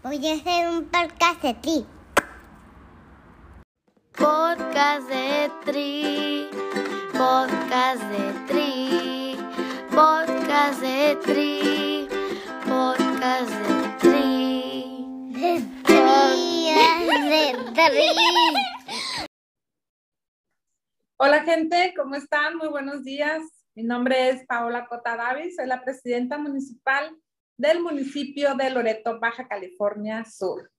Voy a hacer un podcast de ti. Podcast de Tri, podcast de Tri, podcast de Tri, podcast de Tri. De tri, de tri. Hola gente, ¿cómo están? Muy buenos días. Mi nombre es Paola Cota Davis, soy la presidenta municipal del municipio de Loreto, Baja California Sur.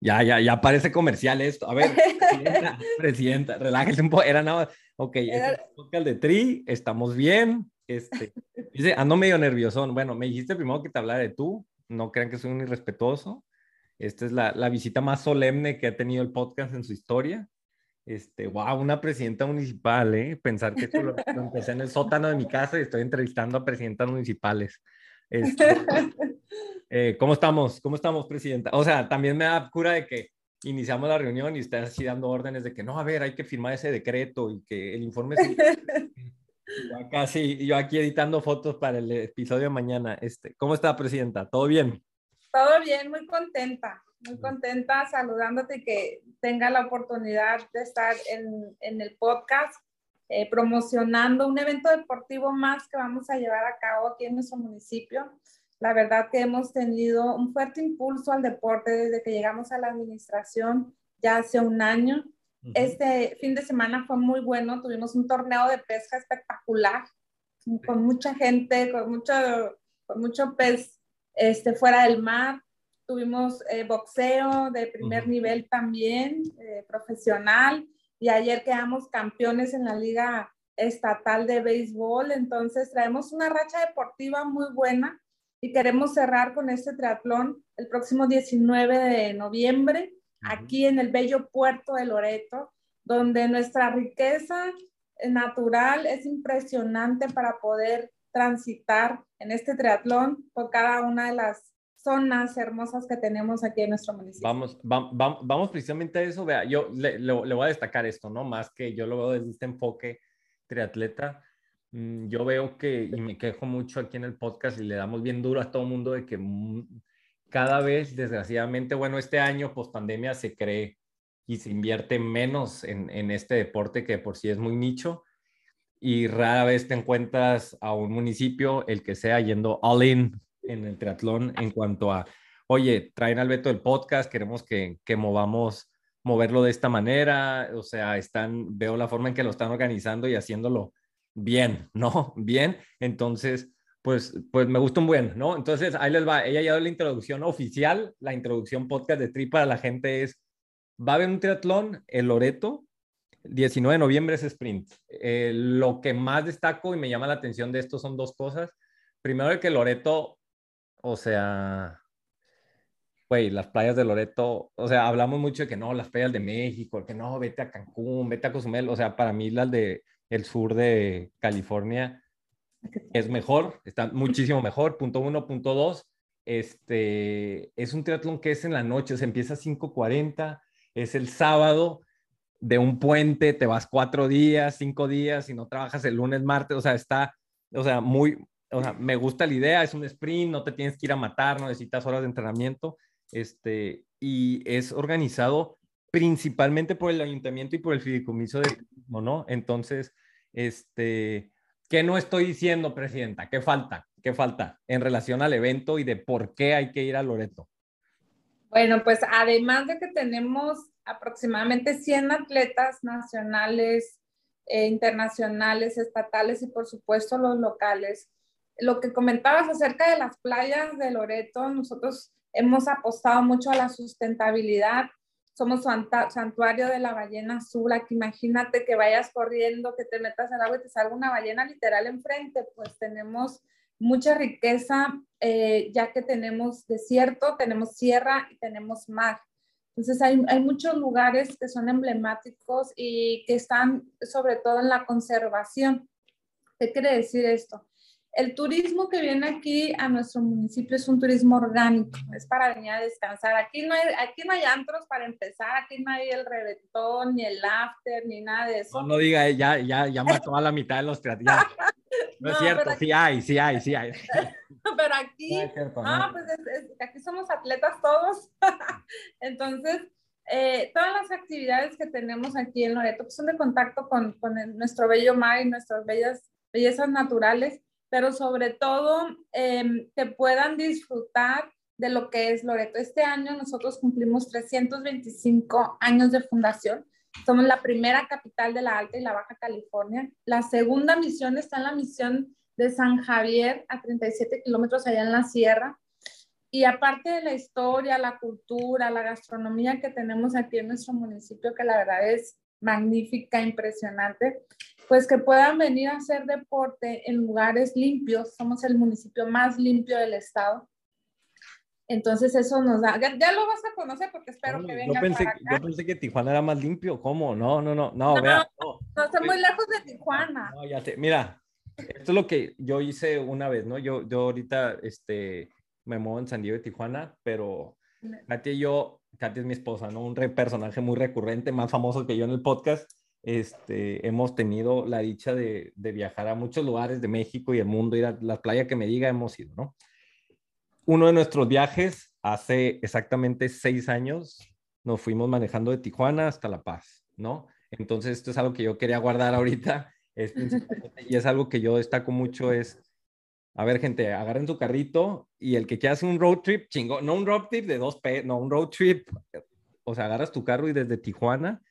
Ya, ya, ya parece comercial esto. A ver, presidenta, presidenta, relájese un poco. Era nada. Ok, este es el podcast de Tri, estamos bien. Este, dice, ando medio nerviosón. Bueno, me dijiste primero que te hablara de tú. No crean que soy un irrespetuoso. Esta es la, la visita más solemne que ha tenido el podcast en su historia. Este, wow, una presidenta municipal, ¿eh? Pensar que esto lo, lo empecé en el sótano de mi casa y estoy entrevistando a presidentas municipales. Este, eh, ¿Cómo estamos? ¿Cómo estamos, presidenta? O sea, también me da cura de que iniciamos la reunión y estás así dando órdenes de que no, a ver, hay que firmar ese decreto y que el informe... Se... yo, acá, sí, yo aquí editando fotos para el episodio de mañana. Este, ¿Cómo está, presidenta? ¿Todo bien? Todo bien, muy contenta, muy contenta saludándote y que tenga la oportunidad de estar en, en el podcast eh, promocionando un evento deportivo más que vamos a llevar a cabo aquí en nuestro municipio. La verdad que hemos tenido un fuerte impulso al deporte desde que llegamos a la administración ya hace un año. Uh -huh. Este fin de semana fue muy bueno, tuvimos un torneo de pesca espectacular, con mucha gente, con mucho, con mucho pez este, fuera del mar. Tuvimos eh, boxeo de primer uh -huh. nivel también, eh, profesional y ayer quedamos campeones en la liga estatal de béisbol, entonces traemos una racha deportiva muy buena y queremos cerrar con este triatlón el próximo 19 de noviembre uh -huh. aquí en el bello puerto de Loreto, donde nuestra riqueza natural es impresionante para poder transitar en este triatlón por cada una de las zonas hermosas que tenemos aquí en nuestro municipio. Vamos, va, va, vamos precisamente a eso. Vea, yo le, voy a destacar esto, ¿no? Más que yo lo veo desde este enfoque triatleta. Mm, yo veo que, y me quejo mucho aquí en el podcast y le damos bien duro a todo el mundo de que cada vez, desgraciadamente, bueno, este año, post pandemia, se cree y se invierte menos en, en este deporte que por sí es muy nicho y rara vez te encuentras a un municipio, el que sea, yendo all in en el triatlón en cuanto a, oye, traen al Beto el podcast, queremos que, que movamos, moverlo de esta manera, o sea, están, veo la forma en que lo están organizando y haciéndolo bien, ¿no? Bien, entonces, pues, pues me gusta un buen, ¿no? Entonces, ahí les va, ella ya dio la introducción oficial, la introducción podcast de Tri para la gente es, va a haber un triatlón, el Loreto, 19 de noviembre es sprint. Eh, lo que más destaco y me llama la atención de esto son dos cosas. Primero, que Loreto o sea, güey, las playas de Loreto, o sea, hablamos mucho de que no, las playas de México, que no, vete a Cancún, vete a Cozumel, o sea, para mí las de el sur de California es mejor, está muchísimo mejor, punto uno, punto dos, este, es un triatlón que es en la noche, o sea, empieza a 5.40, es el sábado de un puente, te vas cuatro días, cinco días, y no trabajas el lunes, martes, o sea, está, o sea, muy, o sea, me gusta la idea, es un sprint, no te tienes que ir a matar, no necesitas horas de entrenamiento, este, y es organizado principalmente por el ayuntamiento y por el fideicomiso de turismo, ¿no? Entonces, este, ¿qué no estoy diciendo, presidenta? ¿Qué falta? ¿Qué falta en relación al evento y de por qué hay que ir a Loreto? Bueno, pues además de que tenemos aproximadamente 100 atletas nacionales, eh, internacionales, estatales y por supuesto los locales, lo que comentabas acerca de las playas de Loreto, nosotros hemos apostado mucho a la sustentabilidad. Somos santuario de la ballena azul. Aquí imagínate que vayas corriendo, que te metas al agua y te salga una ballena literal enfrente. Pues tenemos mucha riqueza, eh, ya que tenemos desierto, tenemos sierra y tenemos mar. Entonces hay, hay muchos lugares que son emblemáticos y que están sobre todo en la conservación. ¿Qué quiere decir esto? El turismo que viene aquí a nuestro municipio es un turismo orgánico, es para venir a descansar. Aquí no hay, aquí no hay antros para empezar, aquí no hay el reventón, ni el after, ni nada de eso. No, no diga, ya, ya, ya mató a la mitad de los triatletas. No, es cierto, sí hay, sí hay, sí hay. Pero aquí, No es cierto, ah, no. pues es- es- aquí somos atletas todos. Entonces, eh, todas las actividades que tenemos aquí en Loreto pues, son de contacto con, con el- nuestro bello mar y nuestras bellas, bellezas naturales, pero sobre todo em, que puedan disfrutar de lo que es Loreto. Este año nosotros cumplimos 325 años de fundación. Somos la primera capital de la Alta y la Baja California. La segunda misión está en la misión de San Javier, a 37 kilómetros allá en la sierra. Y aparte de la historia, la cultura, la gastronomía que tenemos aquí en nuestro municipio, que la verdad es magnífica, impresionante, pues que puedan venir a hacer deporte en lugares limpios. Somos el municipio más limpio del estado. Entonces eso nos da, ya, ya lo vas a conocer porque espero que yo, vengas pensé, para acá. yo pensé que Tijuana era más limpio. ¿Cómo? No, no, no, no, No, vea. No, No está muy lejos de Tijuana. no, ya. Mira, esto es lo que yo hice una vez, ¿no? Yo, yo ahorita este, me muevo en San Diego de Tijuana, pero Katia y yo, Katia es mi esposa, ¿no? Un re- personaje muy recurrente, más famoso que yo en el podcast. Este, hemos tenido la dicha de, de viajar a muchos lugares de México y el mundo, ir a la playa que me diga, hemos ido, ¿no? Uno de nuestros viajes, hace exactamente seis años, nos fuimos manejando de Tijuana hasta La Paz, ¿no? Entonces, esto es algo que yo quería guardar ahorita, es y es algo que yo destaco mucho, es, a ver, gente, agarren su carrito y el que quiera hacer un road trip, chingo, no un road trip de dos P, no, un road trip, o sea, agarras tu carro y desde Tijuana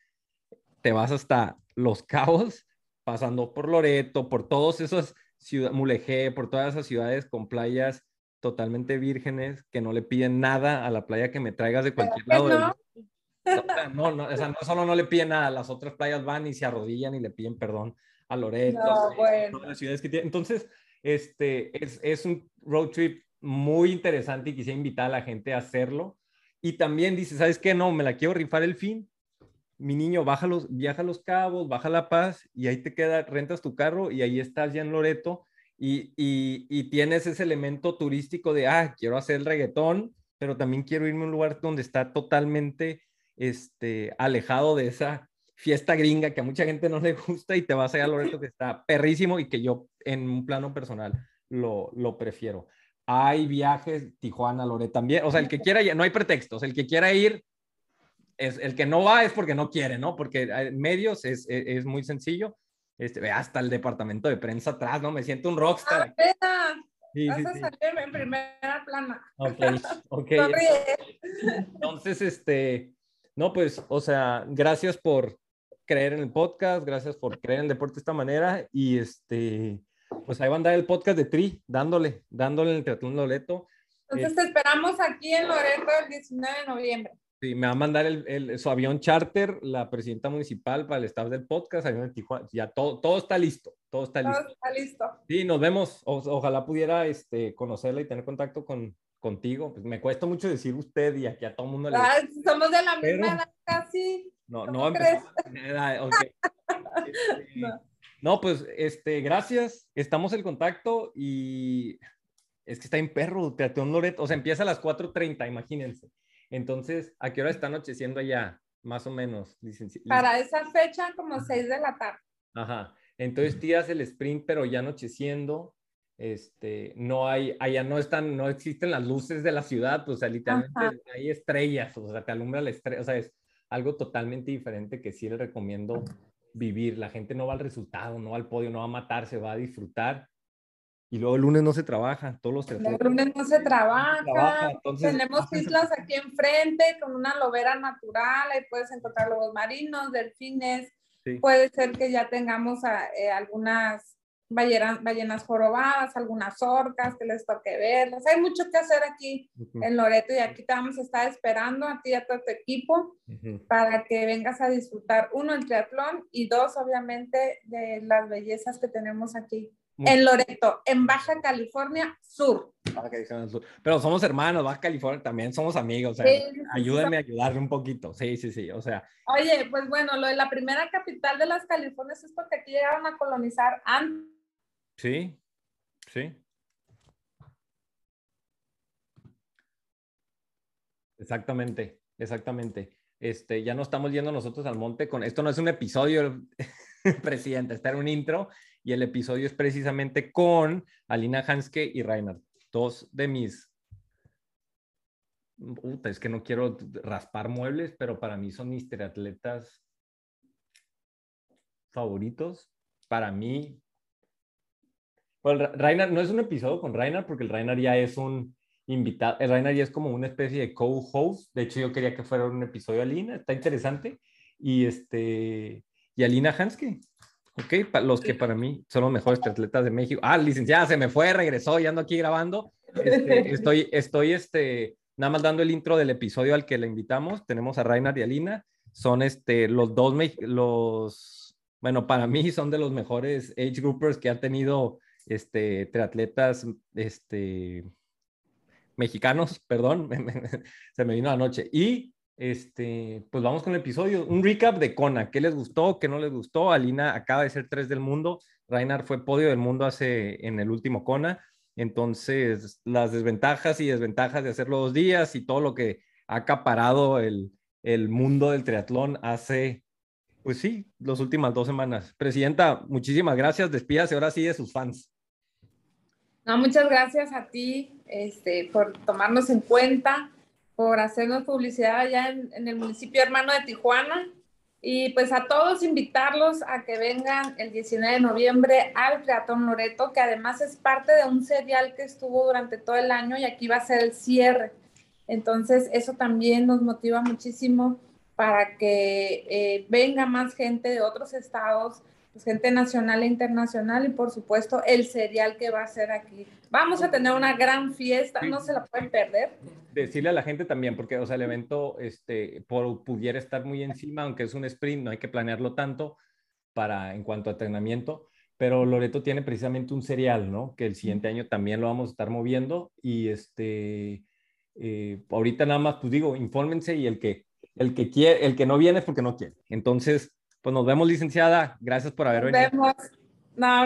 te vas hasta Los Cabos, pasando por Loreto, por todos esos ciudades, Mulegé, por todas esas ciudades con playas totalmente vírgenes que no le piden nada a la playa que me traigas de cualquier que lado. no. no, no, o sea, no solo no le piden nada, las otras playas van y se arrodillan y le piden perdón a Loreto, No, a bueno. todas las ciudades que tiene. Entonces, este, es, es un road trip muy interesante y quisiera invitar a la gente a hacerlo. Y también dice, ¿sabes qué? No, me la quiero rifar el fin. Mi niño, baja los, viaja a Los Cabos, baja a La Paz y ahí te queda, rentas tu carro y ahí estás ya en Loreto y, y, tienes ese elemento turístico de, ah, quiero hacer el reggaetón, pero también quiero irme a un lugar donde está totalmente este, alejado de esa fiesta gringa que a mucha gente no le gusta y te vas allá a Loreto que está perrísimo y que yo en un plano personal lo, lo prefiero. Hay viajes Tijuana, Loreto también, o sea, el que quiera, no hay pretextos, el que quiera ir, es, el que no va es porque no quiere, ¿no? Porque medios es, es, es muy sencillo. Este, ve hasta el departamento de prensa atrás, ¿no? Me siento un rockstar. Ah, Sí, vas sí, a sí. salir en primera plana. Ok, ok. Entonces, este, no, pues, o sea, gracias por creer en el podcast, gracias por creer en el deporte de esta manera y este, pues ahí va a andar el podcast de Tri, dándole, dándole en el Triatlón Loreto. Entonces te esperamos aquí en Loreto el 19 de noviembre. Sí, me va a mandar el, el- su avión charter, la presidenta municipal para el staff del podcast, avión de Tijuana, ya todo, todo está listo, todo está Todo listo. está listo. Sí, nos vemos. O- ojalá pudiera este, conocerla y tener contacto con, contigo. Pues me cuesta mucho decir usted y aquí a todo el mundo le... Ah, somos de la misma edad casi. No, ¿Cómo no empezamos. Este, No. no, pues, este, gracias. Estamos en contacto y es que está en perro, Teatón Loreto. O sea, empieza a las 4.30, imagínense. Entonces, ¿a qué hora está anocheciendo allá? Más o menos. licenci- Para esa fecha, como 6 de la tarde. Ajá. Entonces tiras el sprint, pero ya anocheciendo. Este, no hay, allá no están, no existen las luces de la ciudad, pues, o sea, literalmente Ajá. hay estrellas, o sea, te alumbra la estrella, o sea, es algo totalmente diferente que sí le recomiendo vivir. La gente no va al resultado, no va al podio, no va a matarse, va a disfrutar. Y luego el lunes no se trabaja, todos los El lunes no se trabaja. trabaja, entonces Tenemos islas aquí enfrente con una lobera natural. Ahí puedes encontrar lobos marinos, delfines. Sí. Puede ser que ya tengamos a- eh, algunas ballenas, ballenas jorobadas, algunas orcas que les toque verlas. Hay mucho que hacer aquí en Loreto y aquí te vamos a estar esperando a ti y a todo tu equipo para que vengas a disfrutar, uno, el triatlón y dos, obviamente, de las bellezas que tenemos aquí en Loreto, en Baja California Sur. Baja California Sur. Pero somos hermanos, Baja California también somos amigos, o sea, Sí, ayúdenme a ayudarle un poquito. Sí, sí, sí, o sea, Oye, pues bueno, lo de la primera capital de las Californias es porque aquí llegaron a colonizar antes. sí, sí. Exactamente, exactamente. Este, ya no estamos yendo nosotros al monte con esto no es un episodio presidenta, está en un intro y el episodio es precisamente con Alina Hanske y Reinhard, dos de mis... Puta, es que no quiero raspar muebles, pero para mí son mis triatletas favoritos. Para mí, bueno, Reinhard no es un episodio con Reinhard porque el Reinhard ya es un invitado, el Reinhard ya es como una especie de co-host. De hecho, yo quería que fuera un episodio Alina, está interesante. Y este, y Alina Hanske, ok, los que para mí son los mejores atletas de México. Ah, licenciada, se me fue, regresó, ya ando aquí grabando. Este, estoy, estoy, este, nada más dando el intro del episodio al que le invitamos. Tenemos a Reinhard y Alina. Son este, los dos, los, bueno, para mí son de los mejores age groupers que ha tenido este, triatletas este, mexicanos, perdón, se me vino anoche. Y este, pues vamos con el episodio. Un recap de Kona. ¿Qué les gustó? ¿Qué no les gustó? Alina acaba de ser tres del mundo. Reinhard fue podio del mundo hace en el último Kona. Entonces, las desventajas y desventajas de hacerlo dos días y todo lo que ha acaparado el, el mundo del triatlón hace, pues sí, las últimas dos semanas. Presidenta, muchísimas gracias. Despídase ahora sí de sus fans. No, muchas gracias a ti este, por tomarnos en cuenta, por hacernos publicidad allá en, el municipio hermano de Tijuana. Y pues a todos invitarlos a que vengan el 19 de noviembre al Triatón Loreto, que además es parte de un serial que estuvo durante todo el año y aquí va a ser el cierre. Entonces, eso también nos motiva muchísimo para que eh, venga más gente de otros estados, pues, gente nacional e internacional y por supuesto el serial que va a ser aquí. Vamos a tener una gran fiesta, no se la pueden perder. Decirle a la gente también, porque o sea, el evento este, por, pudiera estar muy encima, aunque es un sprint, no hay que planearlo tanto para en cuanto a entrenamiento, pero Loreto tiene precisamente un serial, ¿no? Que el siguiente año también lo vamos a estar moviendo y este, eh, ahorita nada más, pues digo, infórmense y el que, el que quiere, el que no viene es porque no quiere. Entonces, pues nos vemos, licenciada. Gracias por haber Nos venido. vemos. No.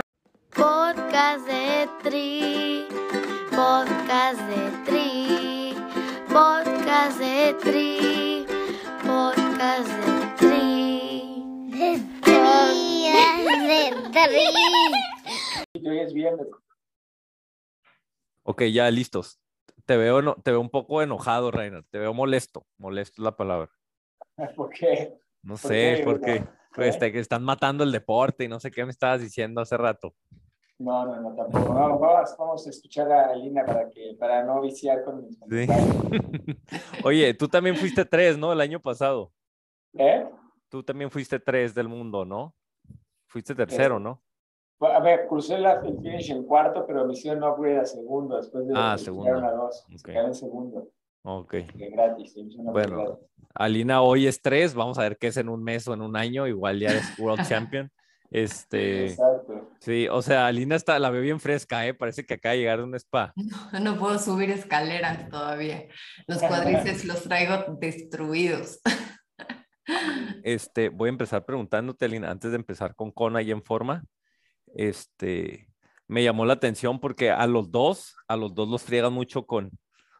Podcast de Tri, podcast de Tri, podcast de Tri, podcast de Tri. De tri, de tri. Hoy es viernes. Ok, ya listos. Te veo, no, te veo un poco enojado, Reiner. Te veo molesto. Molesto es la palabra. ¿Por qué? No ¿Por sé, qué, porque Bruno? Pues, te- que están matando el deporte y no sé qué me estabas diciendo hace rato. No, no, no, tampoco. No, vamos, vamos a escuchar a Lina para, que, para no viciar con mis Sí. Oye, tú también fuiste tres, ¿no? El año pasado. ¿Eh? Tú también fuiste tres del mundo, ¿no? Fuiste tercero, ¿no? A ver, crucé la, el finish en cuarto, pero me hicieron upgrade a segundo después de Ah, segundo. a dos. Se en segundo, Ok. que gratis. Bueno, gratis. Alina hoy es tres. Vamos a ver qué es en un mes o en un año. Igual ya eres World Champion. Este, Exacto. sí, o sea, Alina está, la veo bien fresca, ¿eh? Parece que acaba de llegar de un spa. No, no puedo subir escaleras todavía. Los cuadriceps los traigo destruidos. Este, voy a empezar preguntándote, Alina, antes de empezar con Kona y en forma. Este, me llamó la atención porque a los dos, a los dos los friegan mucho con,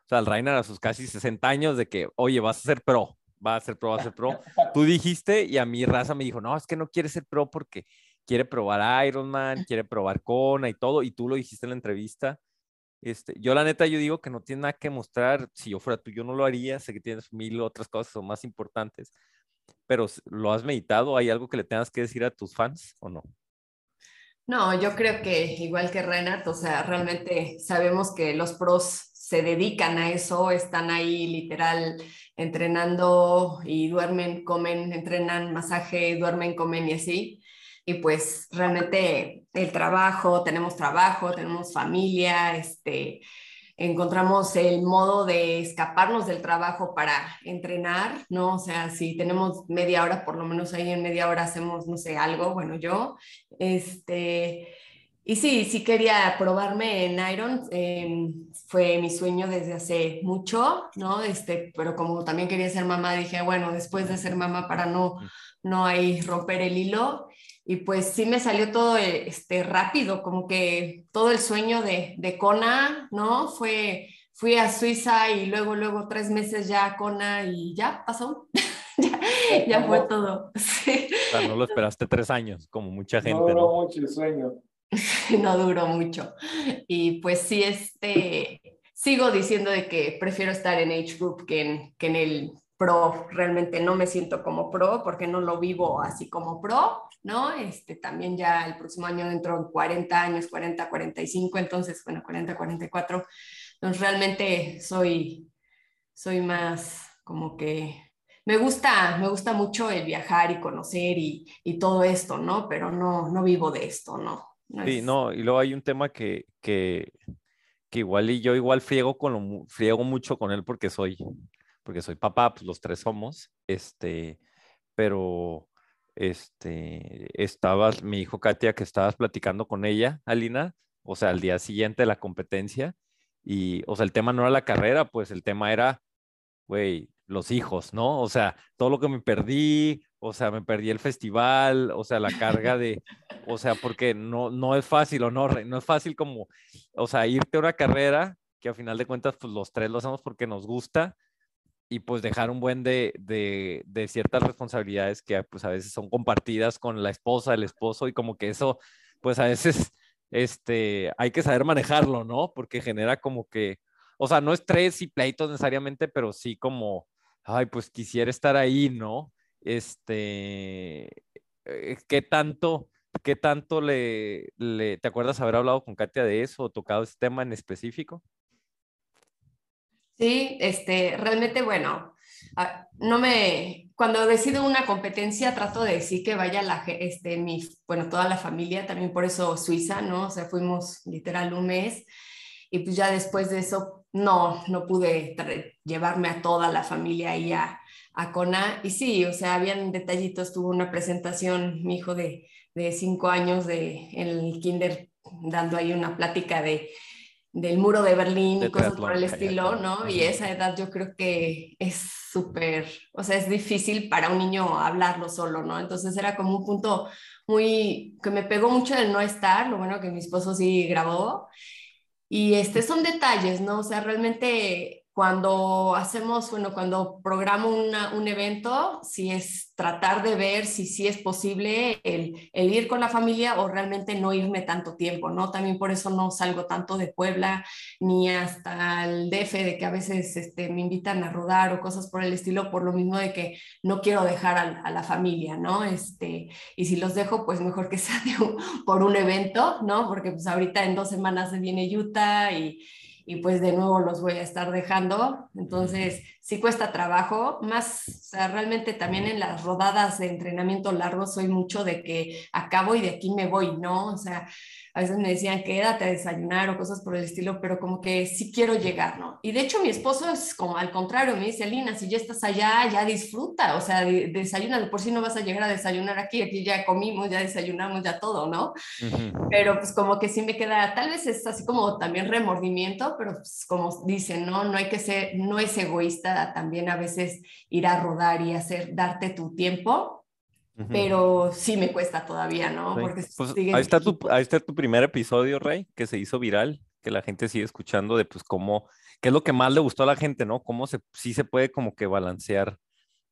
o sea, al Reiner a sus casi 60 años de que, oye, vas a ser pro, vas a ser pro, vas a ser pro. Tú dijiste y a mi raza me dijo, no, es que no quiere ser pro porque quiere probar Ironman, quiere probar Kona y todo, y tú lo dijiste en la entrevista. Este, yo la neta, yo digo que no tiene nada que mostrar. Si yo fuera tú, yo no lo haría. Sé que tienes mil otras cosas o más importantes, pero ¿lo has meditado? ¿Hay algo que le tengas que decir a tus fans o no? No, yo creo que igual que Renat, o sea, realmente sabemos que los pros se dedican a eso, están ahí literal entrenando y duermen, comen, entrenan, masaje, duermen, comen y así. Y pues realmente el trabajo, tenemos trabajo, tenemos familia, este, encontramos el modo de escaparnos del trabajo para entrenar, ¿no? O sea, si tenemos media hora, por lo menos ahí en media hora hacemos, no sé, algo, bueno, yo, este, y sí, sí quería probarme en Iron, eh, fue mi sueño desde hace mucho, ¿no? Este, pero como también quería ser mamá, dije, bueno, después de ser mamá para no, no ahí romper el hilo, y pues sí me salió todo eh, este, rápido, como que todo el sueño de, de Kona, ¿no? Fue, fui a Suiza y luego, luego tres meses ya a Kona y ya pasó. ya, ya fue todo. Sí. O sea, no lo esperaste tres años, como mucha gente. No duró ¿no? mucho el sueño. no duró mucho. Y pues sí, este, sigo diciendo de que prefiero estar en Age Group que en, que en el pro. Realmente no me siento como pro porque no lo vivo así como pro, ¿no? Este, también ya el próximo año dentro en 40 años, 40, 45, entonces, bueno, 40, 44. Entonces realmente soy, soy más como que me gusta, me gusta mucho el viajar y conocer y, y todo esto, ¿no? Pero no, no vivo de esto, ¿no? No Sí, no, y luego hay un tema que, que, que igual y yo igual friego con lo, friego mucho con él porque soy, porque soy papá, pues los tres somos, este, pero, este, estabas, me dijo Katia que estabas platicando con ella, Alina, o sea, al día siguiente de la competencia, y, o sea, el tema no era la carrera, pues el tema era, güey, los hijos, ¿no? O sea, todo lo que me perdí, o sea, me perdí el festival, o sea, la carga de, o sea, porque no, no es fácil, o no, no es fácil como, o sea, irte a una carrera que a final de cuentas, pues los tres lo hacemos porque nos gusta y pues dejar un buen de, de, de ciertas responsabilidades que pues a veces son compartidas con la esposa, el esposo y como que eso, pues a veces, este, hay que saber manejarlo, ¿no? Porque genera como que, o sea, no estrés y pleitos necesariamente, pero sí como, ay, pues quisiera estar ahí, ¿no? Este, eh, ¿qué tanto, qué tanto le, le, te acuerdas haber hablado con Katia de eso o tocado ese tema en específico? Sí, este, realmente, bueno, ah, no me, cuando decido una competencia trato de decir que vaya la, este, mi, bueno, toda la familia, también por eso Suiza, ¿no? O sea, fuimos literal un mes y pues ya después de eso no, no pude llevarme a toda la familia ahí a, a Kona. Y sí, o sea, habían detallitos, tuvo una presentación, mi hijo de, de cinco años de, en el kinder, dando ahí una plática de del muro de Berlín De y cosas por el estilo. ¿no? Y esa edad yo creo que es súper, o sea, es difícil para un niño hablarlo solo, ¿no? Entonces era como un punto muy, que me pegó mucho el no estar, lo bueno que mi esposo sí grabó. Y este son detalles, ¿no? O sea, realmente cuando hacemos, bueno, cuando programo una- un evento, si es tratar de ver si sí es posible el, el ir con la familia o realmente no irme tanto tiempo, ¿no? También por eso no salgo tanto de Puebla ni hasta el DF, de que a veces este, me invitan a rodar o cosas por el estilo, por lo mismo de que no quiero dejar a, a la familia, ¿no? Este, y si los dejo, pues mejor que sea por un evento, ¿no? Porque pues ahorita en dos semanas se viene Utah y, y pues de nuevo los voy a estar dejando. Entonces, sí cuesta trabajo, más, realmente también en las rodadas de entrenamiento largo soy mucho de que acabo y de aquí me voy, ¿no? O sea, a veces me decían quédate a desayunar o cosas por el estilo, pero como que sí quiero llegar, ¿no? Y de hecho mi esposo es como al contrario, me dice, Lina, si ya estás allá, ya disfruta, o sea, de- desayuna, de por si no vas a llegar a desayunar aquí, aquí ya comimos, ya desayunamos, ya todo, ¿no? Ujú. pero pues como que sí me queda, tal vez es así como también remordimiento, pero pues como dicen, ¿no? No hay que ser, no es egoísta también a veces ir a rodar y hacer, darte tu tiempo, Pero sí me cuesta todavía, ¿no? Sí. Porque Pues, ahí, está tu, ahí está tu primer episodio, Rey, que se hizo viral, que la gente sigue escuchando de pues cómo, qué es lo que más le gustó a la gente, ¿no? Cómo se, sí se puede como que balancear,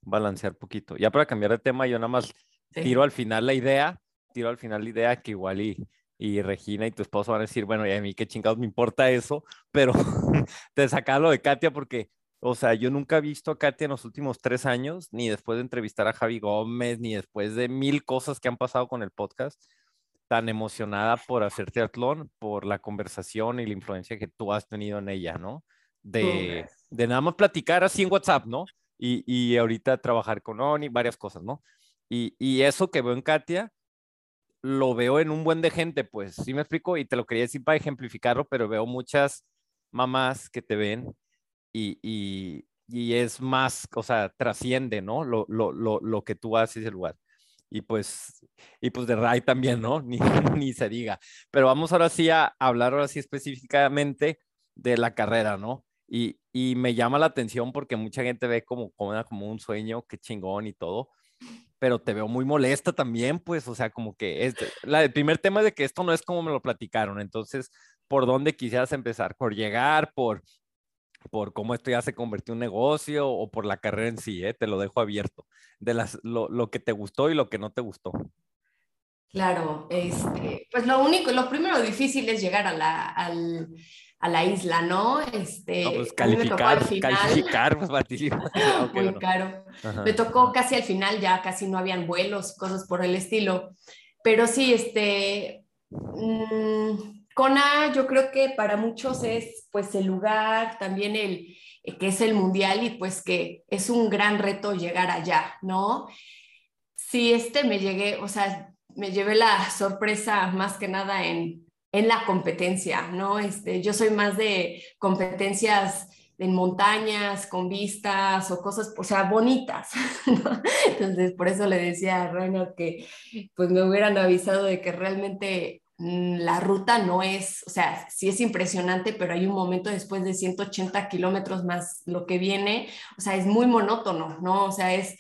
balancear poquito. Ya para cambiar de tema, yo nada más Sí. tiro al final la idea, tiro al final la idea que igual y, y Regina y tu esposo van a decir, bueno, y a mí qué chingados me importa eso, pero te sacaba lo de Katia porque, o sea, yo nunca he visto a Katia en los últimos tres años, ni después de entrevistar a Javi Gómez, ni después de mil cosas que han pasado con el podcast, tan emocionada por hacer triatlón, por la conversación y la influencia que tú has tenido en ella, ¿no? De, de nada más platicar así en WhatsApp, ¿no? Y, y ahorita trabajar con Oni, varias cosas, ¿no? Y, y eso que veo en Katia, lo veo en un buen de gente, pues, ¿sí me explico? Y te lo quería decir para ejemplificarlo, pero veo muchas mamás que te ven y, y, y es más, o sea, trasciende, ¿no? Lo, lo, lo, lo que tú haces el lugar. Y pues, y pues de Ray también, ¿no? Ni, ni se diga. Pero vamos ahora sí a hablar ahora sí específicamente de la carrera, ¿no? Y, y me llama la atención porque mucha gente ve como, como, un sueño, qué chingón y todo, pero te veo muy molesta también, pues, o sea, como que es, la, el primer tema es de que esto no es como me lo platicaron, entonces, ¿por dónde quisieras empezar? ¿Por llegar? ¿Por, por cómo esto ya se convirtió en un negocio o por la carrera en sí, ¿eh? te lo dejo abierto, de las, lo, lo, que te gustó y lo que no te gustó. Claro, este, pues lo único, lo primero difícil es llegar a la, al, a la isla, ¿no? Este, no, pues calificar, final, calificar, pues, okay, muy bueno. caro. Ajá. Me tocó casi al final, ya casi no habían vuelos, cosas por el estilo. Pero sí, este, mmm, Kona yo creo que para muchos es pues el lugar, también el que es el mundial y pues que es un gran reto llegar allá, ¿no? Sí, este me llegué, o sea, me llevé la sorpresa más que nada en, en la competencia, ¿no? Este, yo soy más de competencias en montañas, con vistas o cosas, o sea, bonitas. Entonces, por eso le decía a Reino que pues me hubieran avisado de que realmente la ruta no es, o sea, sí es impresionante, pero hay un momento después de 180 kilómetros más lo que viene, o sea, es muy monótono, ¿no? O sea, es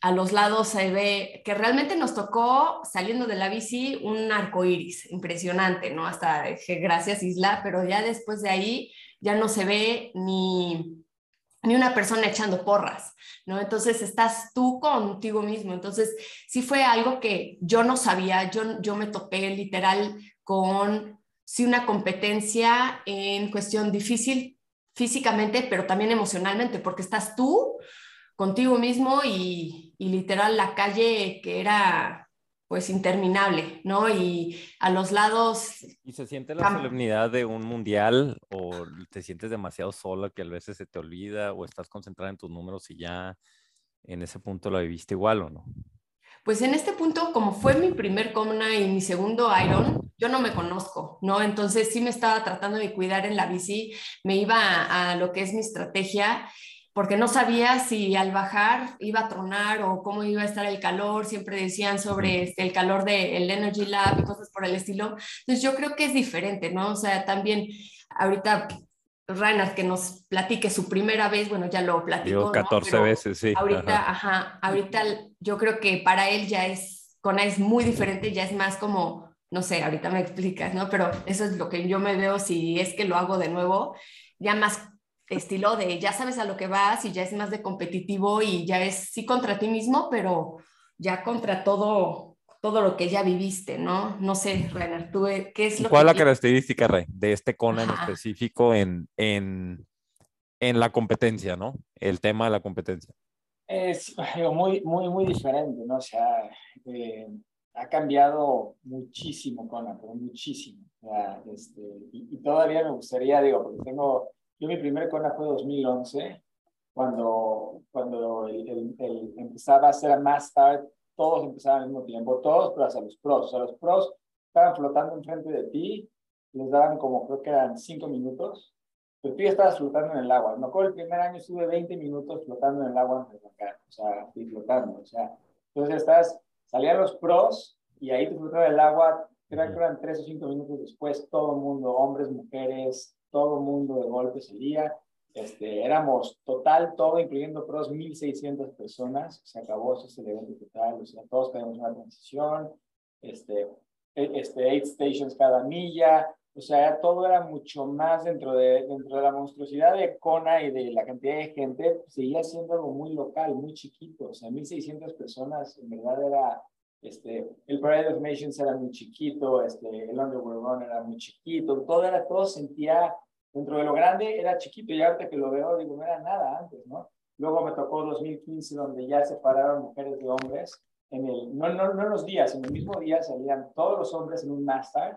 a los lados se ve que realmente nos tocó saliendo de la bici un arco iris impresionante, ¿no? Hasta gracias Isla, pero ya después de ahí ya no se ve ni ni una persona echando porras, ¿no? Entonces estás tú contigo mismo. Entonces sí fue algo que yo no sabía, yo, yo me topé literal con sí una competencia en cuestión difícil físicamente, pero también emocionalmente, porque estás tú contigo mismo y, y literal la calle que era pues interminable, ¿no? Y a los lados... ¿Y se siente la solemnidad de un mundial o te sientes demasiado sola que a veces se te olvida o estás concentrada en tus números y ya en ese punto lo viviste igual o no? Pues en este punto, como fue mi primer Comna y mi segundo Iron, yo no me conozco, ¿no? Entonces sí me estaba tratando de cuidar en la bici, me iba a, a lo que es mi estrategia porque no sabía si al bajar iba a tronar o cómo iba a estar el calor, siempre decían sobre este, el calor del Energy Lab y cosas por el estilo. Entonces yo creo que es diferente, ¿no? O sea, también ahorita Reinhard que nos platique su primera vez, bueno, ya lo platicó. 14 veces, sí. Ahorita, ajá. ahorita yo creo que para él ya es, con es muy diferente, ya es más como, no sé, ahorita me explicas, ¿no? Pero eso es lo que yo me veo si es que lo hago de nuevo, ya más estilo de ya sabes a lo que vas y ya es más de competitivo y ya es sí contra ti mismo, pero ya contra todo, todo lo que ya viviste, ¿no? No sé, Reiner, ¿tú eh, qué es lo ¿Cuál que es la característica, Rey, de este Kona en específico en, en, en la competencia, ¿no? El tema de la competencia. Es muy, muy, muy diferente, ¿no? O sea, eh, ha cambiado muchísimo Kona, pero muchísimo. O sea, este, y, y, todavía me gustaría, digo, porque tengo yo mi primer Kona fue 2011, cuando, cuando el, el, el empezaba a ser más tarde, todos empezaban al mismo tiempo, todos, pero hasta los pros. O sea, los pros estaban flotando enfrente de ti, les daban como, creo que eran cinco minutos, pero tú ya estabas flotando en el agua. Me acuerdo el primer año estuve 20 minutos flotando en el agua antes de o sea, estoy flotando, o sea, entonces estás, salían los pros y ahí te flotaba el agua, creo que eran tres o cinco minutos después, todo el mundo, hombres, mujeres, todo el mundo de golpe salía. Este, éramos total, todo, incluyendo pros, 1.600 personas. Se acabó ese evento total. O sea, todos tenemos una transición. Este, e, este, eight stations cada milla. O sea, todo era mucho más dentro de, dentro de la monstruosidad de Kona y de la cantidad de gente. Seguía siendo algo muy local, muy chiquito. O sea, 1.600 personas, en verdad era este, el Parade of Nations era muy chiquito, este, el Underworld Run era muy chiquito, todo era, todo sentía, dentro de lo grande era chiquito y ahorita que lo veo digo, no era nada antes, ¿no? Luego me tocó 2015 donde ya separaron mujeres de hombres, en el, no, no, no en los días, en el mismo día salían todos los hombres en un Master,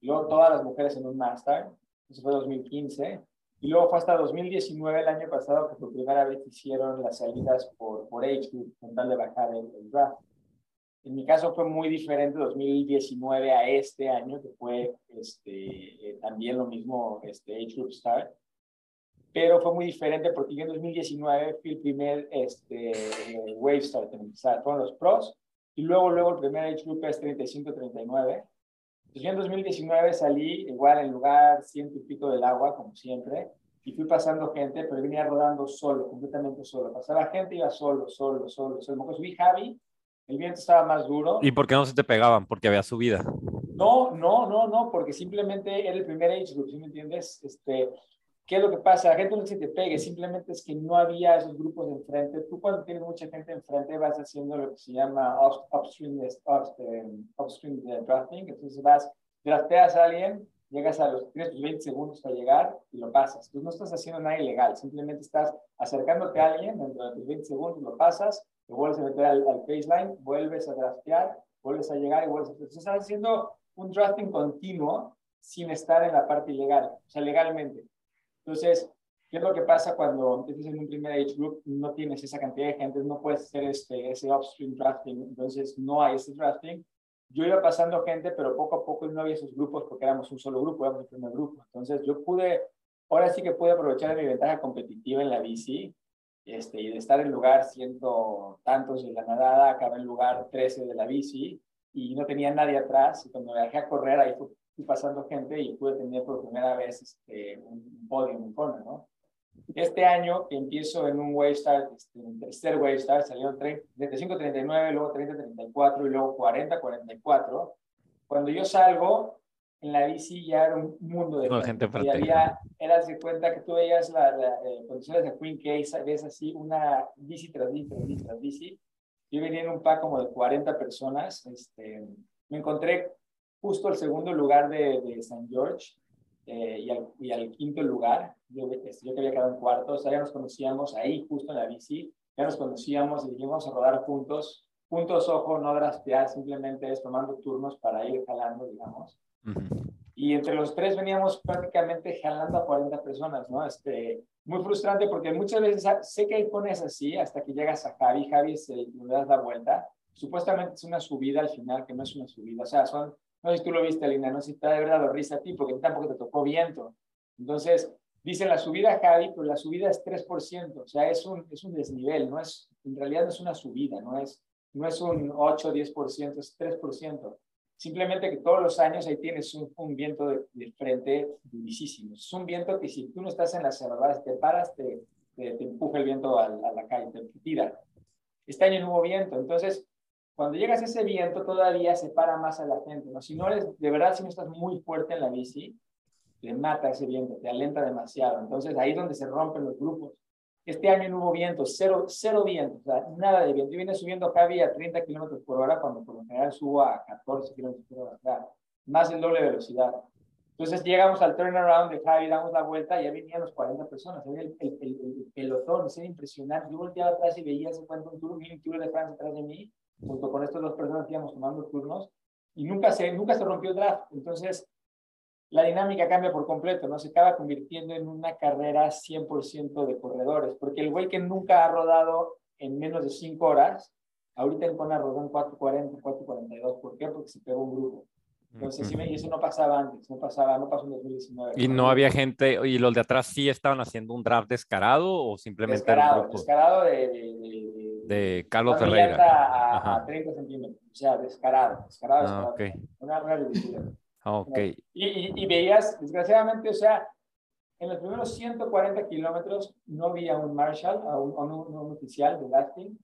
luego todas las mujeres en un Master, eso fue 2015, y luego fue hasta 2019, el año pasado, que por primera vez hicieron las salidas por, por Age con tal de bajar el, el draft. En mi caso fue muy diferente 2019 a este año, que fue este, eh, también lo mismo este, Age Group Start. Pero fue muy diferente porque yo en 2019 fui el primer este, Wave Start en empezar. Fueron los pros y luego, luego el primer Age Group es 35-39. Entonces yo en 2019 salí igual en lugar ciento y pico del agua, como siempre, y fui pasando gente, pero venía rodando solo, completamente solo. Pasaba gente, iba solo, solo, solo. solo. Me subí Javi, el viento estaba más duro. ¿Y por qué no se te pegaban? Porque había subida. No, no, no, no, porque simplemente era el primer age group, ¿sí me entiendes? Este, ¿Qué es lo que pasa? La gente no se te pegue, simplemente es que no había esos grupos de enfrente. Tú cuando tienes mucha gente enfrente vas haciendo lo que se llama upstream, upstream, upstream drafting, entonces vas, drafteas a alguien, llegas a los, tienes tus 20 segundos para llegar y lo pasas. Tú no estás haciendo nada ilegal, simplemente estás acercándote a alguien, dentro de tus 20 segundos lo pasas, te vuelves a meter al, al baseline, vuelves a draftear, vuelves a llegar y vuelves a... Entonces estás haciendo un drafting continuo sin estar en la parte ilegal, o sea, legalmente. Entonces, ¿qué es lo que pasa cuando empiezas en un primer age group? No tienes esa cantidad de gente, no puedes hacer este, ese upstream drafting, entonces no hay ese drafting. Yo iba pasando gente, pero poco a poco no había esos grupos porque éramos un solo grupo, éramos el primer grupo. Entonces, yo pude, ahora sí que pude aprovechar mi ventaja competitiva en la bici este, y de estar en lugar ciento tantos de la nadada, acabé en lugar 13 de la bici y no tenía nadie atrás. Y cuando me dejé a correr, ahí fui pasando gente y pude tener por primera vez este, un podio en Kona, ¿no? Este año que empiezo en un wave start, este, en tercer wave start, salieron 35-39, luego 30-34 y luego 40-44. Cuando yo salgo, en la bici ya era un mundo de gente. Y había, eras de cuenta que tú veías la, la eh, condiciones de Queen Case, ves así una bici tras bici, tras bici, tras bici. Yo venía en un pack como de 40 personas. Este, me encontré justo el segundo lugar de, de San George eh, y, al, y, al, quinto lugar. Yo, este, yo que había quedado en cuarto, o sea, ya nos conocíamos ahí, justo en la bici, ya nos conocíamos y dijimos a rodar juntos. Puntos, ojo, no draftear, simplemente es tomando turnos para ir jalando, digamos. Y entre los tres veníamos prácticamente jalando a 40 personas, ¿no? Este, muy frustrante porque muchas veces sé que hay pones así hasta que llegas a Javi, Javi se le das la vuelta. Supuestamente es una subida al final, que no es una subida, o sea, son no sé si tú lo viste, Lina, no sé si te ha de verdad risa a ti, porque tampoco te tocó viento. Entonces, dice la subida, Javi, pero la subida es 3%, o sea, es un, es un desnivel, no es, en realidad no es una subida, no es, no es un 8 o 10%, es 3%. Simplemente que todos los años ahí tienes un, viento de, frente durísimo. Es un viento que si tú no estás en las cerradas, te paras, te, te, empuja el viento a, la calle, te tira. Este año no hubo viento, entonces cuando llegas a ese viento todavía separa más a la gente, ¿no? Si no eres, de verdad, si no estás muy fuerte en la bici, te mata ese viento, te alenta demasiado. Entonces ahí es donde se rompen los grupos. Este año no hubo viento, cero, cero viento, o sea, nada de viento. Yo vine subiendo Javi a 30 kilómetros por hora cuando por lo general subo a 14 kilómetros por hora, o sea, más del doble velocidad. Entonces llegamos al turnaround de Javi, damos la vuelta y ya venían los 40 personas. El, el, el, el pelotón, era impresionante. Yo volteaba atrás y veía ese cuento un tour, un tour de Francia atrás de mí junto con estas dos personas que íbamos tomando turnos, y nunca se, nunca se rompió el draft. Entonces, la dinámica cambia por completo, ¿no? Se acaba convirtiendo en una carrera 100% de corredores, porque el güey que nunca ha rodado en menos de 5 horas, ahorita en Kona rodó en 4.40, 4.42, ¿por qué? Porque se pegó un grupo. Entonces, sí, y eso no pasaba antes, no pasaba, no pasó en 2019. ¿Y no había gente, y los de atrás sí estaban haciendo un draft descarado o simplemente descarado, descarado de, de, de, de Carlos Ferreira? A, a, 30 centímetros, o sea, descarado, descarado, Ah, descarado. ok. Una, una. Ah, ok. Y, y, y veías, desgraciadamente, o sea, en los primeros 140 kilómetros no había un marshal, a un, a un, un oficial de drafting.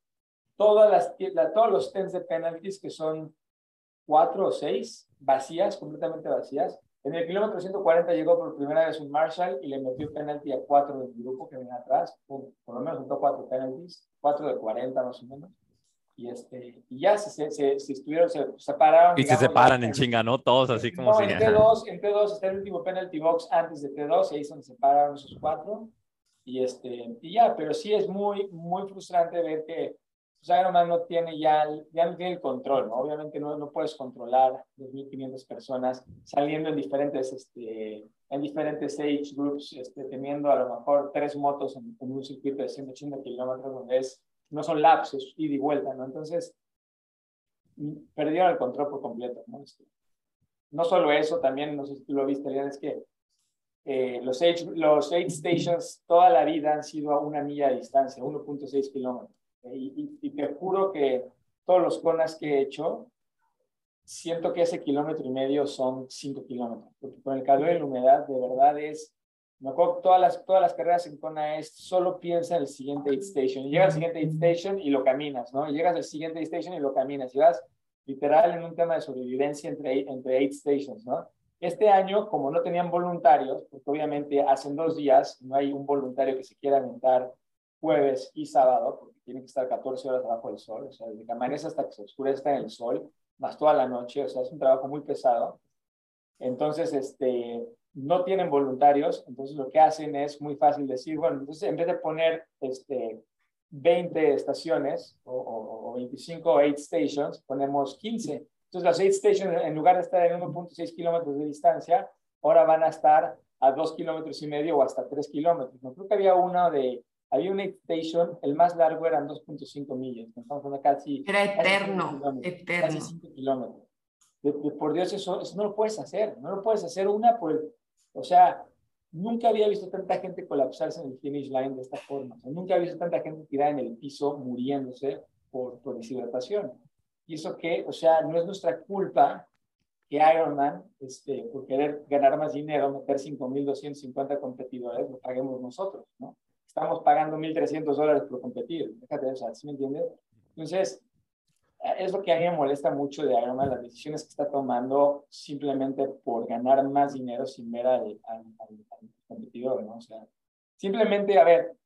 Todas las, la, todos los tens de penalties, que son cuatro o seis, vacías, completamente vacías. En el kilómetro 140 llegó por primera vez un Marshall y le metió penalti a cuatro del grupo que venía atrás, por, por lo menos juntó cuatro penalties, cuatro de 40 más o menos. Y, este, y ya se, se, se, se estuvieron, se separaron. Y digamos, se separan en chinga, ¿no? Todos así como no, si... en T2, en T2 está el último penalty box antes de T2, y ahí se separaron esos cuatro. Y, este, y ya, pero sí es muy, muy frustrante ver que pues Ironman no tiene ya, ya no tiene el control, ¿no? Obviamente no, no puedes controlar 2.500 personas saliendo en diferentes, este, en diferentes age groups, este, teniendo a lo mejor tres motos en, en un circuito de 180 kilómetros donde es, no son laps, es ida y vuelta, ¿no? Entonces, perdieron el control por completo, ¿no? Este, no solo eso, también, no sé si tú lo viste, Lian, es que eh, los, age, los aid stations toda la vida han sido a una milla de distancia, 1.6 kilómetros. Y, y, y, te juro que todos los conas que he hecho, siento que ese kilómetro y medio son cinco kilómetros, porque con el calor y la humedad, de verdad es, me acuerdo todas las, todas las carreras en Kona es, solo piensa en el siguiente aid station, y llegas al siguiente aid station y lo caminas, ¿no? Y llegas al siguiente aid station y lo caminas, y vas literal en un tema de sobrevivencia entre, entre aid stations, ¿no? Este año, como no tenían voluntarios, porque obviamente hacen dos días, no hay un voluntario que se quiera aventar jueves y sábado, porque tiene que estar 14 horas abajo del sol, o sea, desde que amanece hasta que se oscurece en el sol, más toda la noche, o sea, es un trabajo muy pesado. Entonces, este, no tienen voluntarios, entonces lo que hacen es muy fácil decir, bueno, entonces en vez de poner este, 20 estaciones o, o, 25 o 8 stations, ponemos 15. Entonces las 8 stations, en lugar de estar en 1.6 kilómetros de distancia, ahora van a estar a 2 kilómetros y medio o hasta 3 kilómetros. No, creo que había una de, había una station, el más largo eran 2.5 millas. Estamos casi... Era eterno, eterno. Casi 5 kilómetros. por Dios, eso, eso no lo puedes hacer. No lo puedes hacer una por el, O sea, nunca había visto tanta gente colapsarse en el finish line de esta forma. O sea, nunca había visto tanta gente tirada en el piso muriéndose por, por deshidratación. Y eso que, o sea, no es nuestra culpa que Ironman, este, por querer ganar más dinero, meter 5.250 competidores, lo paguemos nosotros, ¿no? Estamos pagando 1.300 dólares por competir, déjate o sea, ¿sí me entiendes? Entonces, es lo que a mí me molesta mucho de Ironman, las decisiones que está tomando simplemente por ganar más dinero sin ver al, al, al competidor, ¿no? O sea, simplemente, a ver,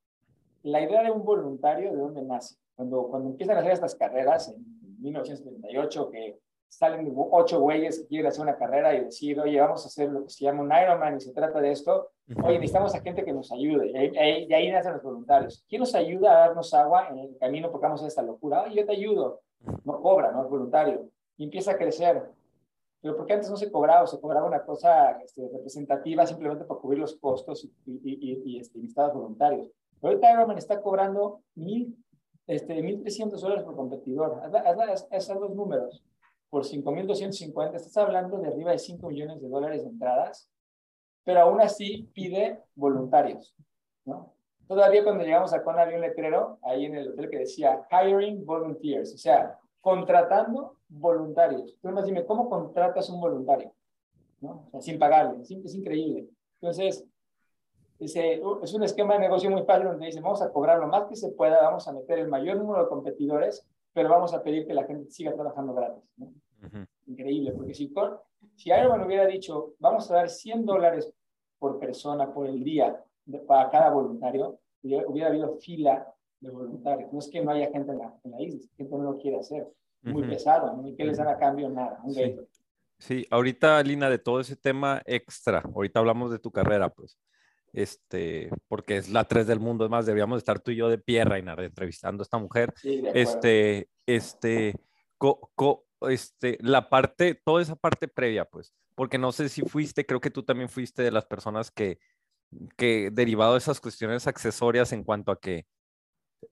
la idea de un voluntario, ¿de dónde nace? Cuando, cuando empiezan a hacer estas carreras en 1978 que salen ocho güeyes que quieren hacer una carrera y decir, oye, vamos a hacer lo que se llama un Ironman y se trata de esto, oye, necesitamos a gente que nos ayude. Y ahí, y ahí nacen los voluntarios. ¿Quién nos ayuda a darnos agua en el camino porque vamos a esta locura? Oye, yo te ayudo. No cobra, no es voluntario. Y empieza a crecer. Pero porque antes no se cobraba, se cobraba una cosa este, representativa simplemente para cubrir los costos y, y, y, y este, voluntarios. Pero ahorita Ironman está cobrando mil este, 1.300 dólares por competidor. Haz, esos dos números. Por 5.250, estás hablando de arriba de 5 millones de dólares de entradas, pero aún así pide voluntarios. ¿no? Todavía cuando llegamos a Con había un letrero ahí en el hotel que decía hiring volunteers, o sea, contratando voluntarios. Tú más dime, ¿cómo contratas un voluntario? ¿No? O sea, sin pagarle, es, es increíble. Entonces, es un esquema de negocio muy fácil donde dice, vamos a cobrar lo más que se pueda, vamos a meter el mayor número de competidores, pero vamos a pedir que la gente siga trabajando gratis. Increíble, porque si, si Ironman hubiera dicho, vamos a dar 100 dólares por persona por el día para cada voluntario, hubiera, habido fila de voluntarios. No es que no haya gente en la, en la isla, es que gente no lo quiere hacer. Muy pesado, ¿no? ¿Y qué les dan a cambio? Nada, un sí. sí, ahorita, Lina, de todo ese tema extra, ahorita hablamos de tu carrera, pues este, porque es la tres del mundo, es más, deberíamos estar tú y yo de pie, Reinar, entrevistando a esta mujer. este, este, este, la parte, toda esa parte previa, pues, porque no sé si fuiste, creo que tú también fuiste de las personas que, que derivado de esas cuestiones accesorias en cuanto a que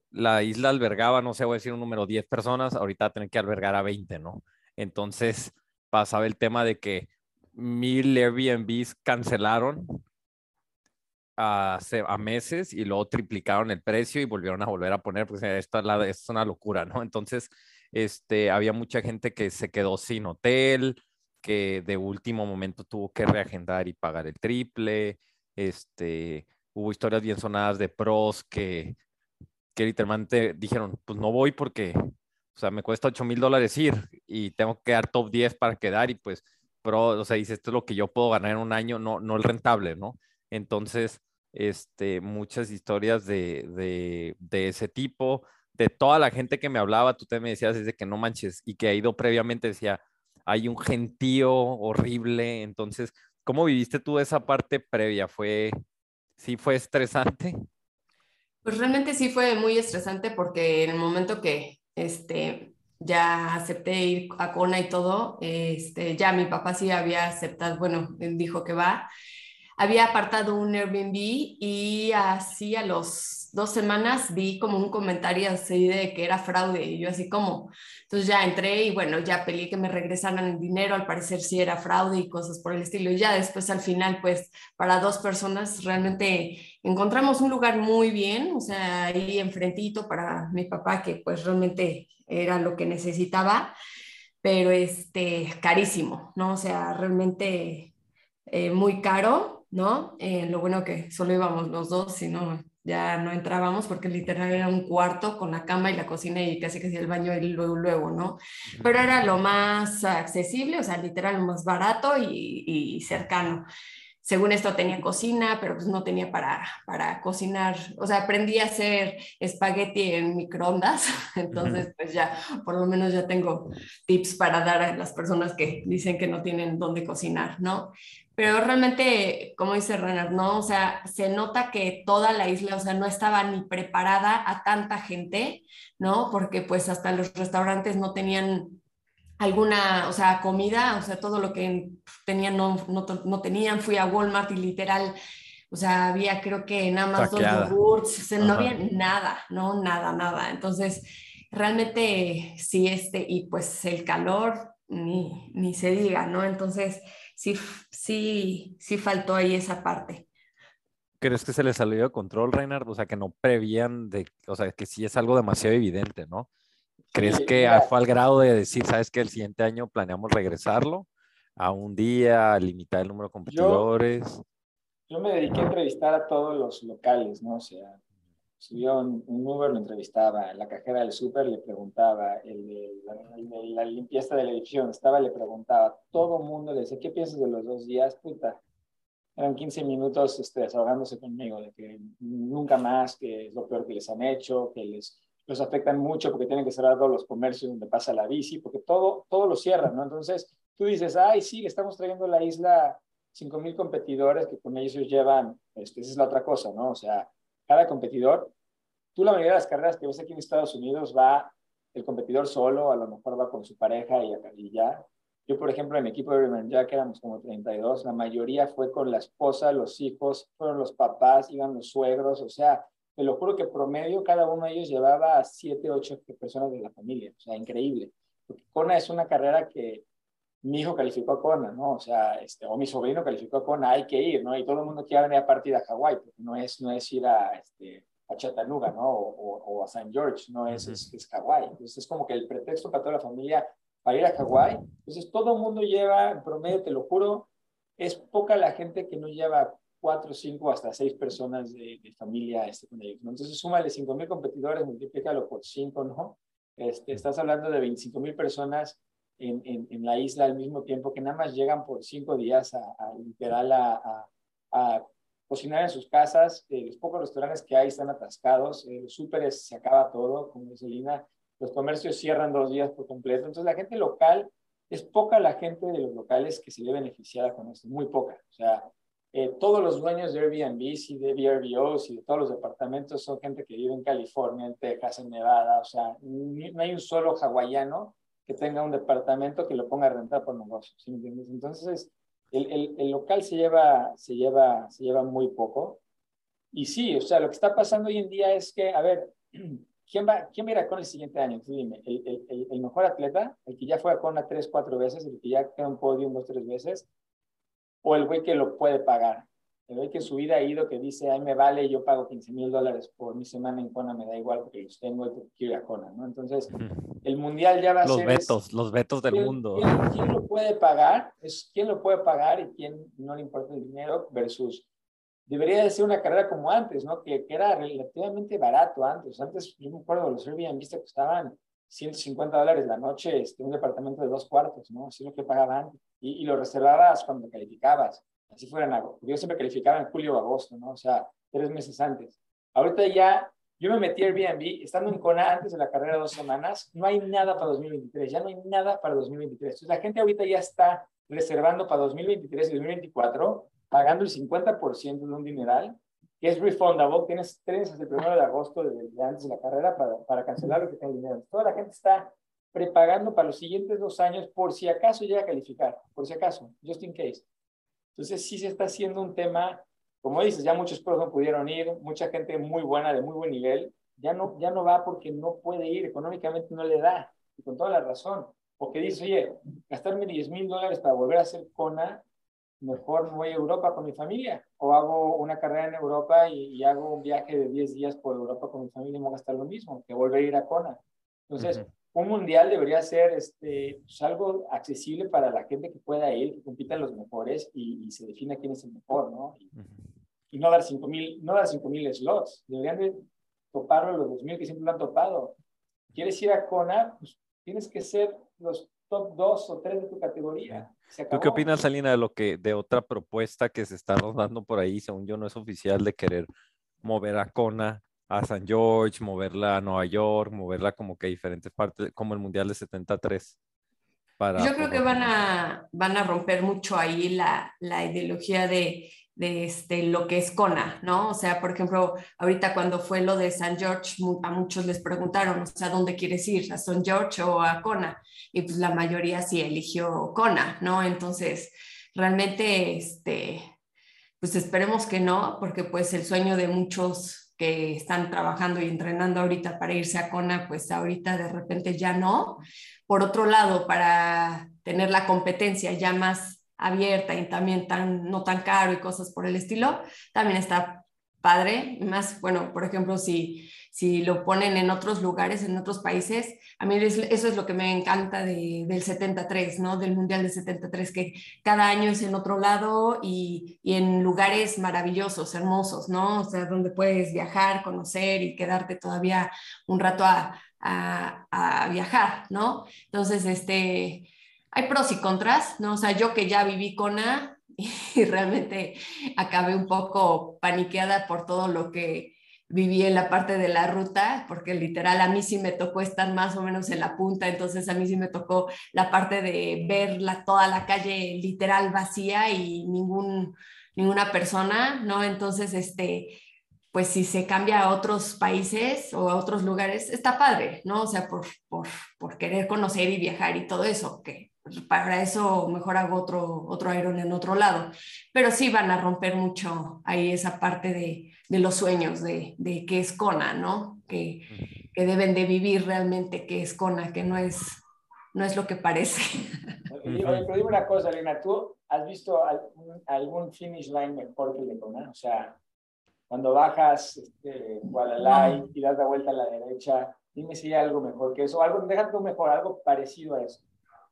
la isla albergaba, no sé, voy a decir un número, 10 personas, ahorita tienen que albergar a 20, ¿no? Entonces pasaba el tema de que mil Airbnbs cancelaron a, meses y luego triplicaron el precio y volvieron a volver a poner, pues esto es, la, es una locura, ¿no? Entonces, este, había mucha gente que se quedó sin hotel, que de último momento tuvo que reagendar y pagar el triple, este, hubo historias bien sonadas de pros que, que literalmente dijeron, pues no voy porque, o sea, me cuesta 8 mil dólares ir y tengo que dar top 10 para quedar y pues, pro, o sea, dice, esto es lo que yo puedo ganar en un año, no, no es rentable, ¿no? Entonces, este, muchas historias de, de, ese tipo, de toda la gente que me hablaba, tú te me decías desde que no manches y que ha ido previamente, decía, hay un gentío horrible, entonces, ¿cómo viviste tú esa parte previa? ¿Fue, sí fue estresante? Pues realmente sí fue muy estresante porque en el momento que este, ya acepté ir a Kona y todo, este, ya mi papá sí había aceptado, bueno, dijo que va, había apartado un Airbnb y así a los dos semanas vi como un comentario así de que era fraude y yo así como, entonces ya entré y bueno, ya peleé que me regresaran el dinero, al parecer sí era fraude y cosas por el estilo y ya después al final pues para dos personas realmente encontramos un lugar muy bien, o sea, ahí enfrentito para mi papá que pues realmente era lo que necesitaba, pero este, carísimo, ¿no? O sea, realmente eh, muy caro ¿no? Eh, lo bueno que solo íbamos los dos, si no, ya no entrábamos porque literal era un cuarto con la cama y la cocina y casi casi el baño y luego, luego, ¿no? Pero era lo más accesible, o sea, literal lo más barato y, y cercano según esto tenía cocina, pero pues no tenía para, para cocinar, o sea, aprendí a hacer espagueti en microondas, entonces pues ya, por lo menos ya tengo tips para dar a las personas que dicen que no tienen dónde cocinar, ¿no? Pero realmente, como dice Renard, ¿no? O sea, se nota que toda la isla, o sea, no estaba ni preparada a tanta gente, ¿no? Porque pues hasta los restaurantes no tenían alguna, o sea, comida, o sea, todo lo que tenían no, no, no tenían. Fui a Walmart y literal, o sea, había creo que nada más dos yogurts, no había nada, no, nada, nada. Entonces, realmente sí, este, y pues el calor, ni, ni se diga, ¿no? Entonces, sí, sí, sí faltó ahí esa parte. ¿Crees que se les salió de control, Reinhard? O sea, que no prevían de, o sea, que sí es algo demasiado evidente, ¿no? ¿Crees que fue al grado de decir, sabes que el siguiente año planeamos regresarlo a un día, limitar el número de competidores? Yo, me dediqué a entrevistar a todos los locales, ¿no? O sea, subió un, Uber, lo entrevistaba, la cajera del súper le preguntaba, el, la, limpieza del edificio donde estaba le preguntaba, todo el mundo le decía, ¿qué piensas de los dos días? Puta, eran 15 minutos este, desahogándose conmigo, de que nunca más, que es lo peor que les han hecho, que les los afectan mucho porque tienen que cerrar todos los comercios donde pasa la bici, porque todo, todo lo cierran, ¿no? Entonces, tú dices, ay, sí, estamos trayendo a la isla 5.000 competidores que con ellos llevan, este, esa es la otra cosa, ¿no? O sea, cada competidor, tú la mayoría de las carreras que ves aquí en Estados Unidos va el competidor solo, a lo mejor va con su pareja y, y ya. Yo, por ejemplo, en mi equipo de Rayman Jack éramos como 32, la mayoría fue con la esposa, los hijos, fueron los papás, iban los suegros, o sea, te lo juro que promedio cada uno de ellos llevaba a siete, ocho personas de la familia. O sea, increíble. Porque Kona es una carrera que mi hijo calificó a Kona, ¿no? O sea, este, o mi sobrino calificó a Kona, hay que ir, ¿no? Y todo el mundo quiere venir a partir a Hawái, porque no es, no es ir a, este, a Chattanooga, ¿no? O, o, a St. George, no es, es, es Hawái. Entonces es como que el pretexto para toda la familia para ir a Hawái. Entonces todo el mundo lleva, en promedio, te lo juro, es poca la gente que no lleva cuatro, cinco, hasta seis personas de, familia este, con ellos. Entonces, súmale cinco mil competidores, multiplícalo por cinco, ¿no? Este, estás hablando de 25 mil personas en, en, en, la isla al mismo tiempo que nada más llegan por cinco días a, a literal a, a, cocinar en sus casas. Eh, los pocos restaurantes que hay están atascados, eh, los súperes se acaba todo, como dice Lina, los comercios cierran dos días por completo. Entonces, la gente local, es poca la gente de los locales que se ve beneficiada con esto, muy poca. O sea, eh, todos los dueños de Airbnb y de VRBOs y de todos los departamentos son gente que vive en California, en Texas, en Nevada. O sea, no hay un solo hawaiano que tenga un departamento que lo ponga a rentar por negocio. ¿sí me entiendes? Entonces, el, el, el, local se lleva, se, lleva, se lleva muy poco. Y sí, o sea, lo que está pasando hoy en día es que, a ver, ¿quién va, quién va a ir a Kona el siguiente año? Tú dime, el, el, el, mejor atleta, el que ya fue a Kona tres, cuatro veces, el que ya queda un podio dos, tres veces, o el güey que lo puede pagar. El güey que su vida ha ido, que dice, ay, me vale, yo pago 15 mil dólares por mi semana en Kona, me da igual porque los tengo y porque quiero ir a Kona, ¿no? Entonces, el mundial ya va a los ser... Vetos, los vetos del mundo. ¿quién, lo puede pagar? Es quién lo puede pagar y quién no le importa el dinero versus... Debería de ser una carrera como antes, ¿no? Que, que era relativamente barato antes. Antes, yo me acuerdo, los Airbnb que costaban 150 dólares la noche, este, un departamento de dos cuartos, ¿no? Así es lo que pagaban. Y, y lo reservabas cuando calificabas. Así fueran algo. Yo siempre calificaba en julio o agosto, ¿no? O sea, tres meses antes. Ahorita ya, yo me metí a Airbnb, estando en Kona antes de la carrera dos semanas, no hay nada para 2023, ya no hay nada para 2023. Entonces la gente ahorita ya está reservando para 2023 y 2024, pagando el 50% de un dineral que es refundable, tienes tres hasta el primero de agosto de, antes de la carrera para, para cancelar lo que tenga dinero. Toda la gente está prepagando para los siguientes dos años por si acaso llega a calificar, por si acaso, just in case. Entonces sí se está haciendo un tema, como dices, ya muchos pros no pudieron ir, mucha gente muy buena, de muy buen nivel, ya no, ya no va porque no puede ir, económicamente no le da, y con toda la razón. Porque dice, oye, gastarme 10 mil dólares para volver a hacer CONA mejor voy a Europa con mi familia o hago una carrera en Europa y, hago un viaje de 10 días por Europa con mi familia y me voy a gastar lo mismo que volver a ir a Kona. Entonces, un mundial debería ser este, pues, algo accesible para la gente que pueda ir, que compitan los mejores y, se defina quién es el mejor, ¿no? y no dar 5.000 no dar 5.000 slots. Deberían de toparlo los 2.000 que siempre lo han topado. ¿Quieres ir a Kona? Pues tienes que ser los top 2 o 3 de tu categoría. ¿Tú qué opinas, Salina, de lo que, de otra propuesta que se está rodando por ahí, según yo no es oficial, de querer mover a Kona a San George, moverla a Nueva York, moverla como que a diferentes partes, como el Mundial de 73? Para Yo creo que van a, van a romper mucho ahí la, la ideología de, de este, lo que es Kona, ¿no? O sea, por ejemplo, ahorita cuando fue lo de San George, a muchos les preguntaron, o sea, ¿dónde quieres ir? ¿A San George o a Kona? Y pues la mayoría sí eligió Kona, ¿no? Entonces, realmente, este, pues esperemos que no, porque pues el sueño de muchos que están trabajando y entrenando ahorita para irse a Kona, pues ahorita de repente ya no. Por otro lado, para tener la competencia ya más abierta y también tan, no tan caro y cosas por el estilo, también está padre. Más, bueno, por ejemplo, si, si lo ponen en otros lugares, en otros países, a mí es- eso es lo que me encanta de, del 73, ¿no? Del Mundial del 73, que cada año es en otro lado y, y en lugares maravillosos, hermosos, ¿no? O sea, donde puedes viajar, conocer y quedarte todavía un rato a, a, a viajar, ¿no? Entonces, este, hay pros y contras, ¿no? O sea, yo que ya viví Kona y realmente acabé un poco paniqueada por todo lo que viví en la parte de la ruta, porque literal a mí sí me tocó estar más o menos en la punta, entonces a mí sí me tocó la parte de ver la, toda la calle literal vacía y ningún, ninguna persona, ¿no? Entonces, este, pues si se cambia a otros países o a otros lugares, está padre, ¿no? O sea, por, por, por querer conocer y viajar y todo eso, que para eso mejor hago otro, otro Iron en otro lado. Pero sí van a romper mucho ahí esa parte de, de los sueños, de, de qué es Kona, ¿no? Que, que deben de vivir realmente qué es Kona, que no es, no es lo que parece. Oye, pero dime una cosa, Elena, ¿tú has visto algún, algún finish line mejor que el de Kona? O sea, cuando bajas este, Guadalajara y das la vuelta a la derecha, dime si hay algo mejor que eso, algo, déjate un mejor, algo parecido a eso.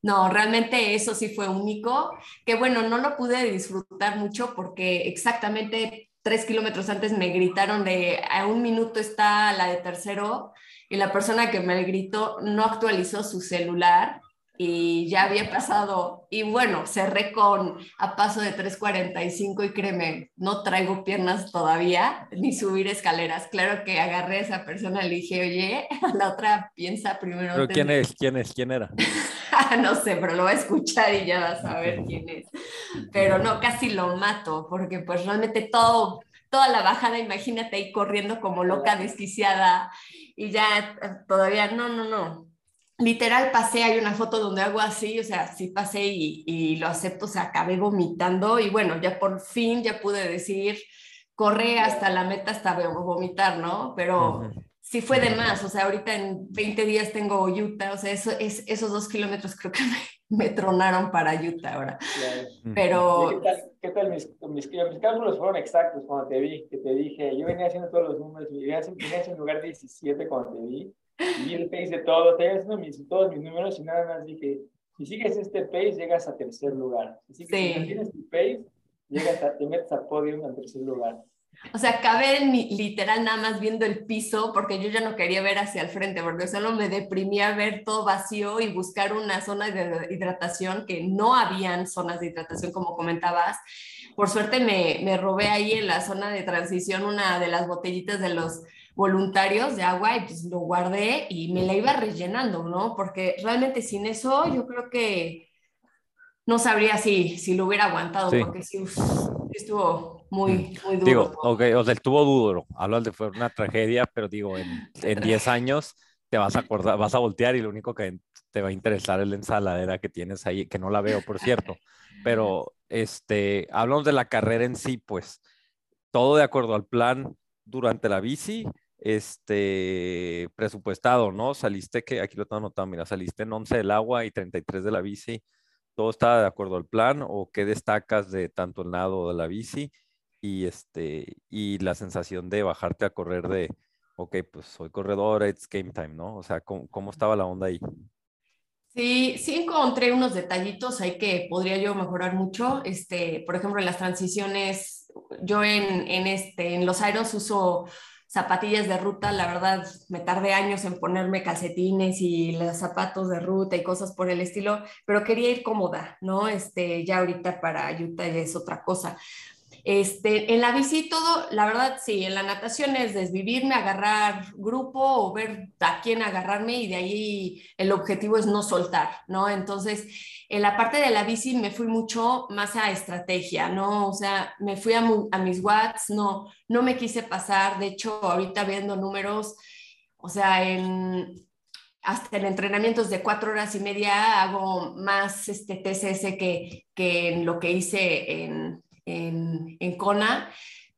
No, realmente eso sí fue único, que bueno, no lo pude disfrutar mucho porque exactamente tres kilómetros antes me gritaron de a un minuto está la de tercero y la persona que me gritó no actualizó su celular y ya había pasado y bueno, cerré con a paso de 3.45 y créeme, no traigo piernas todavía ni subir escaleras. Claro que agarré a esa persona y le dije, oye, la otra piensa primero. ¿Pero quién de- es? ¿Quién es? ¿Quién era? no sé, pero lo va a escuchar y ya vas a ver quién es. Pero no, casi lo mato, porque pues realmente todo, toda la bajada, imagínate ahí corriendo como loca, desquiciada, y ya eh, todavía, no, no, no. Literal pasé, hay una foto donde hago así, o sea, sí pasé y, y lo acepto, o sea, acabé vomitando y bueno, ya por fin ya pude decir, corre hasta la meta hasta vomitar, ¿no? Pero sí fue de más, o sea, ahorita en 20 días tengo Utah, o sea, eso, es, esos dos kilómetros creo que me, me tronaron para Utah ahora, Ya. pero ¿Qué tal, qué tal mis, mis, mis cálculos fueron exactos cuando te vi? Que te dije, yo venía haciendo todos los números, venía haciendo venía en lugar 17 cuando te vi, y el pace de todo, te haciendo mis, todos mis números y nada más dije, si sigues este pace, llegas a tercer lugar. Si sigues, Sí. si mantienes tu pace, llegas a, te metes a podium en tercer lugar. O sea, acabé en mi- literal nada más viendo el piso porque yo ya no quería ver hacia el frente porque solo me deprimía ver todo vacío y buscar una zona de hidratación que no habían zonas de hidratación como comentabas. Por suerte me, me robé ahí en la zona de transición una de las botellitas de los voluntarios de agua y pues lo guardé y me la iba rellenando, ¿no? Porque realmente sin eso yo creo que no sabría si, si lo hubiera aguantado Sí. porque sí, uf, estuvo muy, muy duro. Digo, todo. ok, o sea, estuvo duro. Hablas de fue una tragedia, pero digo, en, en 10 años te vas a acordar, vas a voltear y lo único que te va a interesar es la ensaladera que tienes ahí, que no la veo, por cierto. Pero, este, hablamos de la carrera en sí, pues, todo de acuerdo al plan durante la bici, este, presupuestado, ¿no? Saliste que, aquí lo tengo anotado, mira, saliste en 11 del agua y 33 de la bici. ¿Todo está de acuerdo al plan o qué destacas de tanto el nado de la bici? y este y la sensación de bajarte a correr de ok pues soy corredora it's game time no o sea cómo, estaba la onda ahí Sí, sí encontré unos detallitos ahí que podría yo mejorar mucho. Este, por ejemplo, en las transiciones yo en, en, este, en los Irons uso zapatillas de ruta, la verdad me tardé años en ponerme calcetines y los zapatos de ruta y cosas por el estilo, pero quería ir cómoda, ¿no? Este, ya ahorita para Utah ya es otra cosa. Este, en la bici todo, la verdad sí, en la natación es desvivirme, agarrar grupo o ver a quién agarrarme y de ahí el objetivo es no soltar, ¿no? Entonces, en la parte de la bici me fui mucho más a estrategia, ¿no? O sea, me fui a, mis watts, no, no me quise pasar, de hecho, ahorita viendo números, o sea, hasta en entrenamientos de cuatro horas y media hago más este TCS que, que en lo que hice en, en, Kona,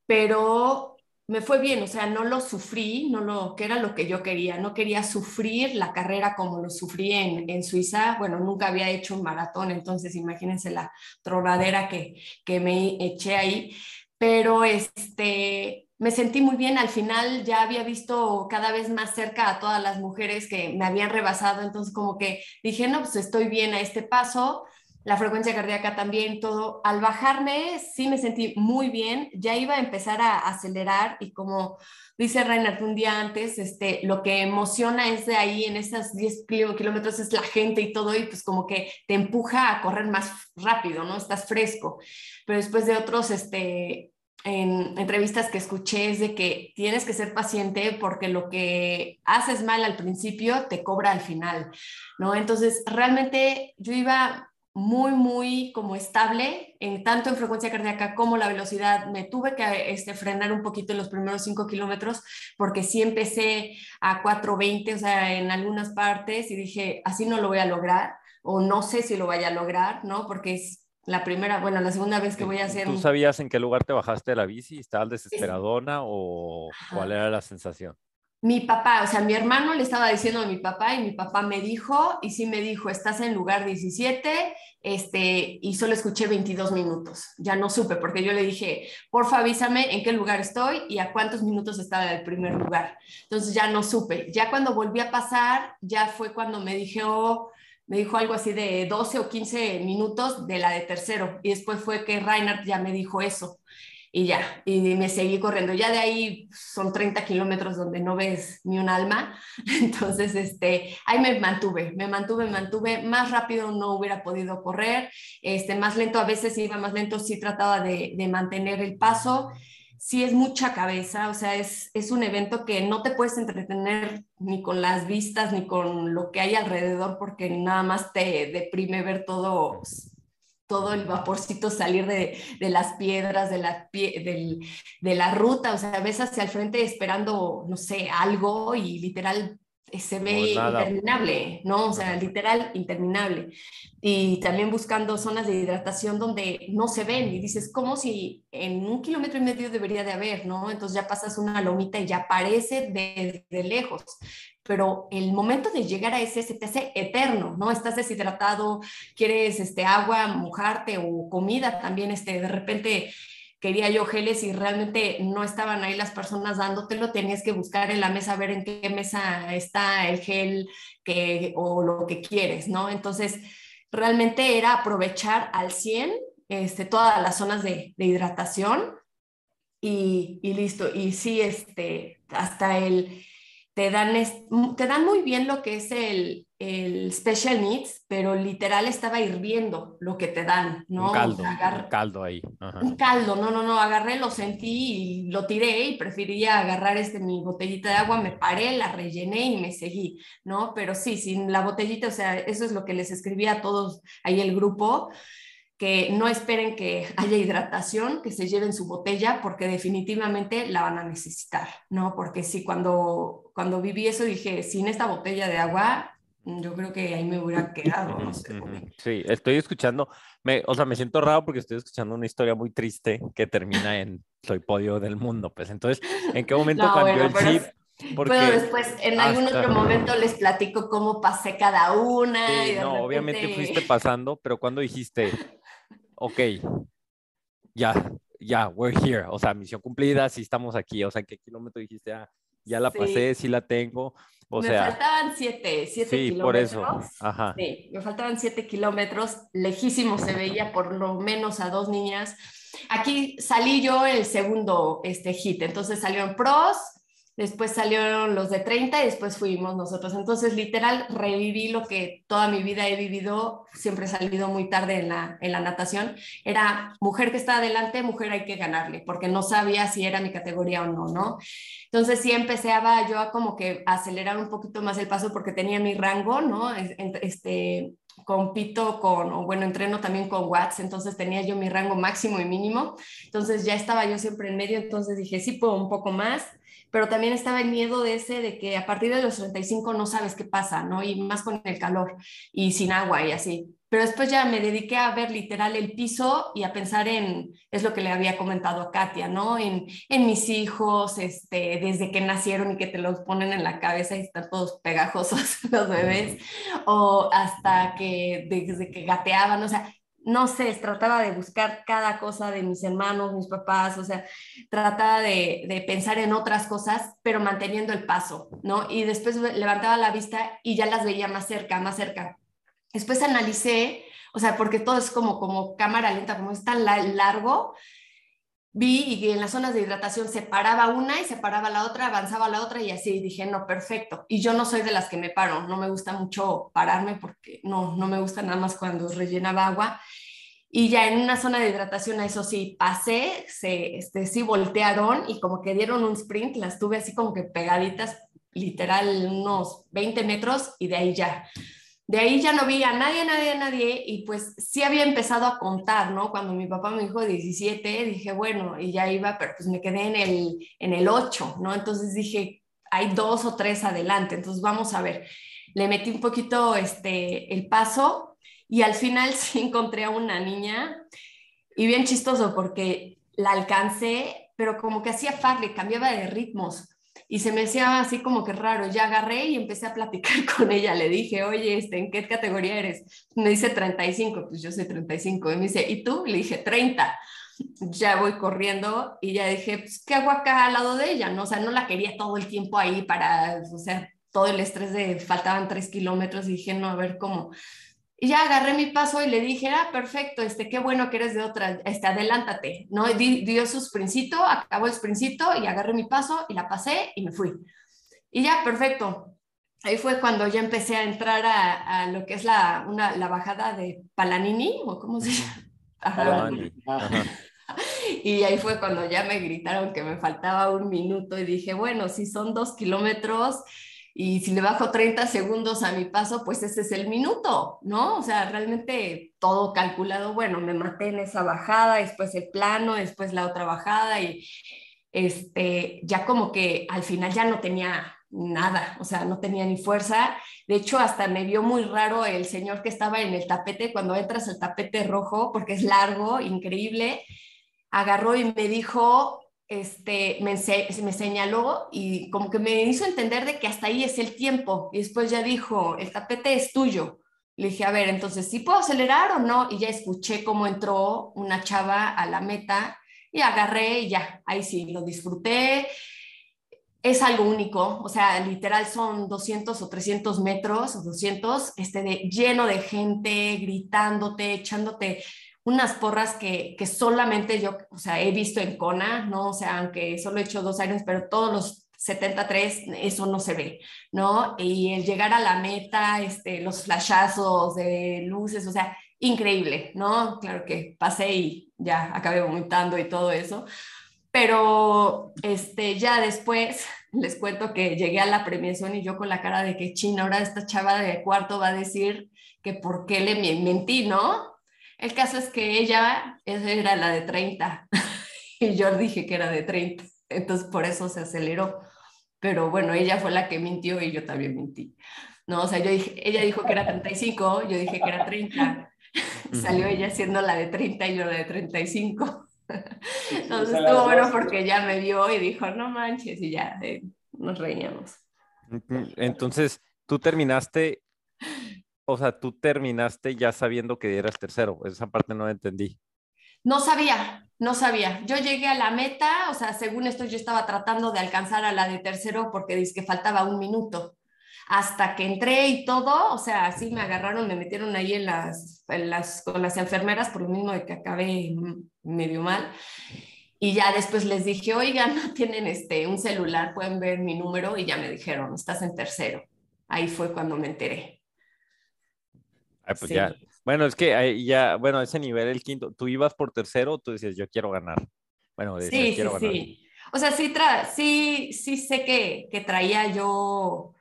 pero me fue bien, o sea, no lo sufrí, no lo, que era lo que yo quería, no quería sufrir la carrera como lo sufrí en, en Suiza, bueno, nunca había hecho un maratón, entonces imagínense la tronadera que, que me eché ahí, pero este, me sentí muy bien, al final ya había visto cada vez más cerca a todas las mujeres que me habían rebasado, entonces como que dije, no, pues estoy bien a este paso, la frecuencia cardíaca también, todo. Al bajarme, sí me sentí muy bien, ya iba a empezar a acelerar y como dice Reinhardt un día antes, este, lo que emociona es de ahí, en esas 10 kilómetros, es la gente y todo, y pues como que te empuja a correr más rápido, ¿no? Estás fresco. Pero después de otros, este, en entrevistas que escuché es de que tienes que ser paciente porque lo que haces mal al principio te cobra al final, ¿no? Entonces, realmente yo iba muy, muy como estable, en, tanto en frecuencia cardíaca como la velocidad. Me tuve que este, frenar un poquito en los primeros 5 kilómetros porque sí empecé a 4.20, o sea, en algunas partes y dije, así no lo voy a lograr o no sé si lo vaya a lograr, ¿no? Porque es la primera, bueno, la segunda vez que voy a hacer... ¿Tú sabías en qué lugar te bajaste de la bici? ¿Estabas desesperadona o cuál era la sensación? Mi papá, o sea, mi hermano le estaba diciendo a mi papá y mi papá me dijo, y sí me dijo, estás en lugar 17, este, y solo escuché 22 minutos. Ya no supe, porque yo le dije, porfa, avísame en qué lugar estoy y a cuántos minutos estaba del primer lugar. Entonces ya no supe. Ya cuando volví a pasar, ya fue cuando me dijo, me dijo algo así de 12 o 15 minutos de la de tercero. Y después fue que Reinhardt ya me dijo eso y ya, y me seguí corriendo. Ya de ahí son 30 kilómetros donde no ves ni un alma, entonces este, ahí me mantuve, me mantuve, me mantuve, más rápido no hubiera podido correr, este, más lento a veces iba más lento, sí trataba de, de mantener el paso, sí es mucha cabeza, o sea, es, es un evento que no te puedes entretener ni con las vistas ni con lo que hay alrededor porque nada más te deprime ver todo todo el vaporcito salir de, de las piedras, de la, de la ruta, o sea, ves hacia el frente esperando, no sé, algo y literal se ve interminable, ¿no? O sea, literal interminable. Y también buscando zonas de hidratación donde no se ven y dices, como si en un kilómetro y medio debería de haber, ¿no? Entonces ya pasas una lomita y ya aparece desde lejos pero el momento de llegar a ese se te hace eterno, ¿no? Estás deshidratado, quieres este, agua, mojarte o comida también, este, de repente quería yo geles y realmente no estaban ahí las personas dándotelo, tenías que buscar en la mesa, ver en qué mesa está el gel que, o lo que quieres, ¿no? Entonces, realmente era aprovechar al 100 este, todas las zonas de, de hidratación y, y, listo. Y sí, este, hasta el te dan, te dan muy bien lo que es el, el special needs, pero literal estaba hirviendo lo que te dan, ¿no? Un caldo, un caldo ahí. Un caldo, no, no, no, agarré, lo sentí y lo tiré y prefería agarrar este, mi botellita de agua, me paré, la rellené y me seguí, ¿no? Pero sí, sin la botellita, o sea, eso es lo que les escribí a todos ahí el grupo, que no esperen que haya hidratación, que se lleven su botella porque definitivamente la van a necesitar, ¿no? Porque sí, cuando, cuando viví eso dije, sin esta botella de agua, yo creo que ahí me hubiera quedado, no sé. Sí, estoy escuchando, me, o sea, me siento raro porque estoy escuchando una historia muy triste que termina en soy podio del mundo, pues entonces, ¿en qué momento cambió el chip? Porque pero después en algún otro momento les platico cómo pasé cada una. Sí, no, obviamente fuiste pasando, pero cuando dijiste, ok, ya, ya, we're here, o sea, misión cumplida, sí estamos aquí, o sea, ¿en qué kilómetro dijiste? Ah, ya la pasé, sí la tengo. O me sea, faltaban siete, siete sí, kilómetros. por eso. Ajá. Sí, me faltaban siete kilómetros, lejísimo se veía por lo menos a dos niñas. Aquí salí yo el segundo este, hit, entonces salieron pros, después salieron los de 30 y después fuimos nosotros. Entonces, literal, reviví lo que toda mi vida he vivido, siempre he salido muy tarde en la, en la natación. Era mujer que está adelante, mujer hay que ganarle, porque no sabía si era mi categoría o no, ¿no? Entonces sí empecé yo a como que acelerar un poquito más el paso porque tenía mi rango, ¿no? Este, compito con, o bueno, entreno también con watts, entonces tenía yo mi rango máximo y mínimo, entonces ya estaba yo siempre en medio, entonces dije, sí puedo un poco más, pero también estaba el miedo de ese de que a partir de los 35 no sabes qué pasa, ¿no? Y más con el calor y sin agua y así. Pero después ya me dediqué a ver literal el piso y a pensar en, es lo que le había comentado a Katia, ¿no? En, en mis hijos, este, desde que nacieron y que te los ponen en la cabeza y están todos pegajosos los bebés, o hasta que desde que gateaban, o sea, no sé, trataba de buscar cada cosa de mis hermanos, mis papás, o sea, trataba de, de, pensar en otras cosas, pero manteniendo el paso, ¿no? Y después levantaba la vista y ya las veía más cerca, más cerca. Después analicé, o sea, porque todo es como, como cámara lenta, como es tan largo, vi y en las zonas de hidratación se paraba una y se paraba la otra, avanzaba la otra y así dije, no, perfecto. Y yo no soy de las que me paro, no me gusta mucho pararme porque no, no me gusta nada más cuando rellenaba agua. Y ya en una zona de hidratación, eso sí, pasé, se, este, sí voltearon y como que dieron un sprint, las tuve así como que pegaditas, literal unos 20 metros y de ahí ya. De ahí ya no vi a nadie, nadie, nadie, y pues sí había empezado a contar, ¿no? Cuando mi papá me dijo 17, dije, bueno, y ya iba, pero pues me quedé en el, en el 8, ¿no? Entonces dije, hay dos o tres adelante, entonces vamos a ver. Le metí un poquito este, el paso y al final sí encontré a una niña y bien chistoso porque la alcancé, pero como que hacía farle, cambiaba de ritmos y se me hacía así como que raro. Ya agarré y empecé a platicar con ella. Le dije, oye, este, ¿en qué categoría eres? Me dice 35, pues yo soy 35. Y me dice, ¿y tú? Le dije, 30. Ya voy corriendo y ya dije, pues, ¿qué hago acá al lado de ella? ¿No? O sea, no la quería todo el tiempo ahí para, o sea, todo el estrés de faltaban tres kilómetros y dije, no, a ver cómo. Y ya agarré mi paso y le dije, ah, perfecto, este, qué bueno que eres de otra, este, adelántate, ¿no? Di, dio su sprincito, acabó el sprincito y agarré mi paso y la pasé y me fui. Y ya, perfecto. Ahí fue cuando ya empecé a entrar a, a lo que es la, una, la bajada de Palanini, o cómo se llama. Ajá. Ajá. Y ahí fue cuando ya me gritaron que me faltaba un minuto y dije, bueno, si son dos kilómetros, y si le bajo 30 segundos a mi paso, pues ese es el minuto, ¿no? O sea, realmente todo calculado, bueno, me maté en esa bajada, después el plano, después la otra bajada y este, ya como que al final ya no tenía nada, o sea, no tenía ni fuerza. De hecho, hasta me vio muy raro el señor que estaba en el tapete, cuando entras al tapete rojo, porque es largo, increíble, agarró y me dijo, este, me, me, señaló y como que me hizo entender de que hasta ahí es el tiempo. Y después ya dijo, el tapete es tuyo. Le dije, a ver, entonces, ¿sí puedo acelerar o no? Y ya escuché cómo entró una chava a la meta y agarré y ya, ahí sí, lo disfruté. Es algo único, o sea, literal son 200 o 300 metros o 200, este, lleno de gente gritándote, echándote unas porras que, que, solamente yo, o sea, he visto en Kona, ¿no? O sea, aunque solo he hecho dos años, pero todos los 73, eso no se ve, ¿no? Y el llegar a la meta, este, los flashazos de luces, o sea, increíble, ¿no? Claro que pasé y ya acabé vomitando y todo eso, pero este, ya después les cuento que llegué a la premiación y yo con la cara de que china, ahora esta chava de cuarto va a decir que por qué le mentí, ¿no? El caso es que ella era la de 30 y yo dije que era de 30, entonces por eso se aceleró. Pero bueno, ella fue la que mintió y yo también mentí. No, o sea, yo dije, ella dijo que era 35, yo dije que era 30. Salió ella siendo la de 30 y yo la de 35. Entonces estuvo bueno porque ya me vio y dijo, no manches, y ya eh, nos reíamos. Entonces, tú terminaste o sea, tú terminaste ya sabiendo que eras tercero. Esa parte no la entendí. No sabía, no sabía. Yo llegué a la meta, o sea, según esto yo estaba tratando de alcanzar a la de tercero porque dice que faltaba un minuto. hasta que entré y todo, o sea, así me agarraron, me metieron ahí en las, en las, con las enfermeras por lo mismo de que acabé medio mal. Y ya después les dije, oigan, no tienen este, un celular, pueden ver mi número y ya me dijeron, estás en tercero. Ahí fue cuando me enteré. Ay, pues ya. Bueno, es que ahí ya, bueno, a ese nivel, el quinto, tú ibas por tercero, tú decías, yo quiero ganar. Bueno, decías, sí, quiero sí, ganar. sí. O sea, sí, tra sí, sí sé que, que traía yo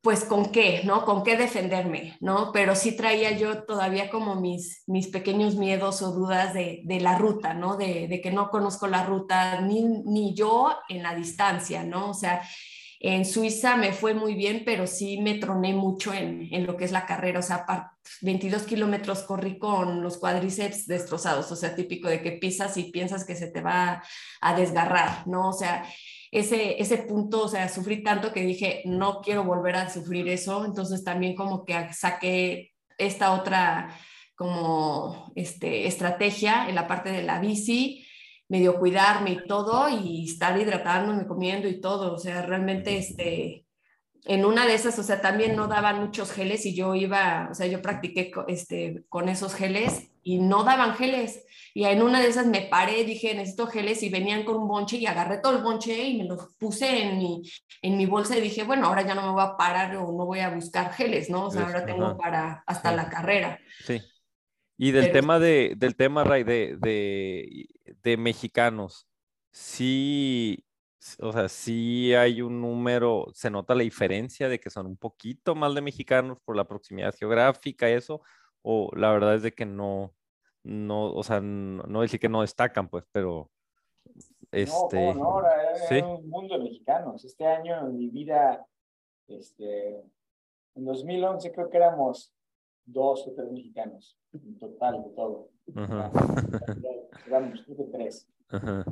pues con qué, ¿no? Con qué defenderme, ¿no? Pero sí traía yo todavía como mis, mis pequeños miedos o dudas de, de la ruta, ¿no? De, de, que no conozco la ruta, ni, ni yo en la distancia, ¿no? O sea, en Suiza me fue muy bien, pero sí me troné mucho en, en lo que es la carrera, o sea, 22 kilómetros corrí con los cuádriceps destrozados, o sea, típico de que pisas y piensas que se te va a desgarrar, ¿no? O sea, ese, ese punto, o sea, sufrí tanto que dije, no quiero volver a sufrir eso, entonces también como que saqué esta otra como este, estrategia en la parte de la bici, medio cuidarme y todo, y estar hidratándome, comiendo y todo, o sea, realmente este, en una de esas, o sea, también no daban muchos geles y yo iba, o sea, yo practiqué este, con esos geles y no daban geles. Y en una de esas me paré, dije, necesito geles y venían con un bonche y agarré todo el bonche y me los puse en mi, en mi bolsa y dije, bueno, ahora ya no me voy a parar o no voy a buscar geles, ¿no? O sea, ahora tengo para hasta la carrera. Sí. Y del Pero- tema de, del tema, Ray, de, de, de mexicanos, sí, o sea, sí hay un número, se nota la diferencia de que son un poquito más de mexicanos por la proximidad geográfica, eso, o la verdad es de que no, no, o sea, no, no decir que no destacan, pues, pero este, no, ahora sí. un mundo de mexicanos. Este año en mi vida, este, en 2011 creo que éramos dos o tres mexicanos en total de todo. Ajá. Éramos creo que tres. Ajá.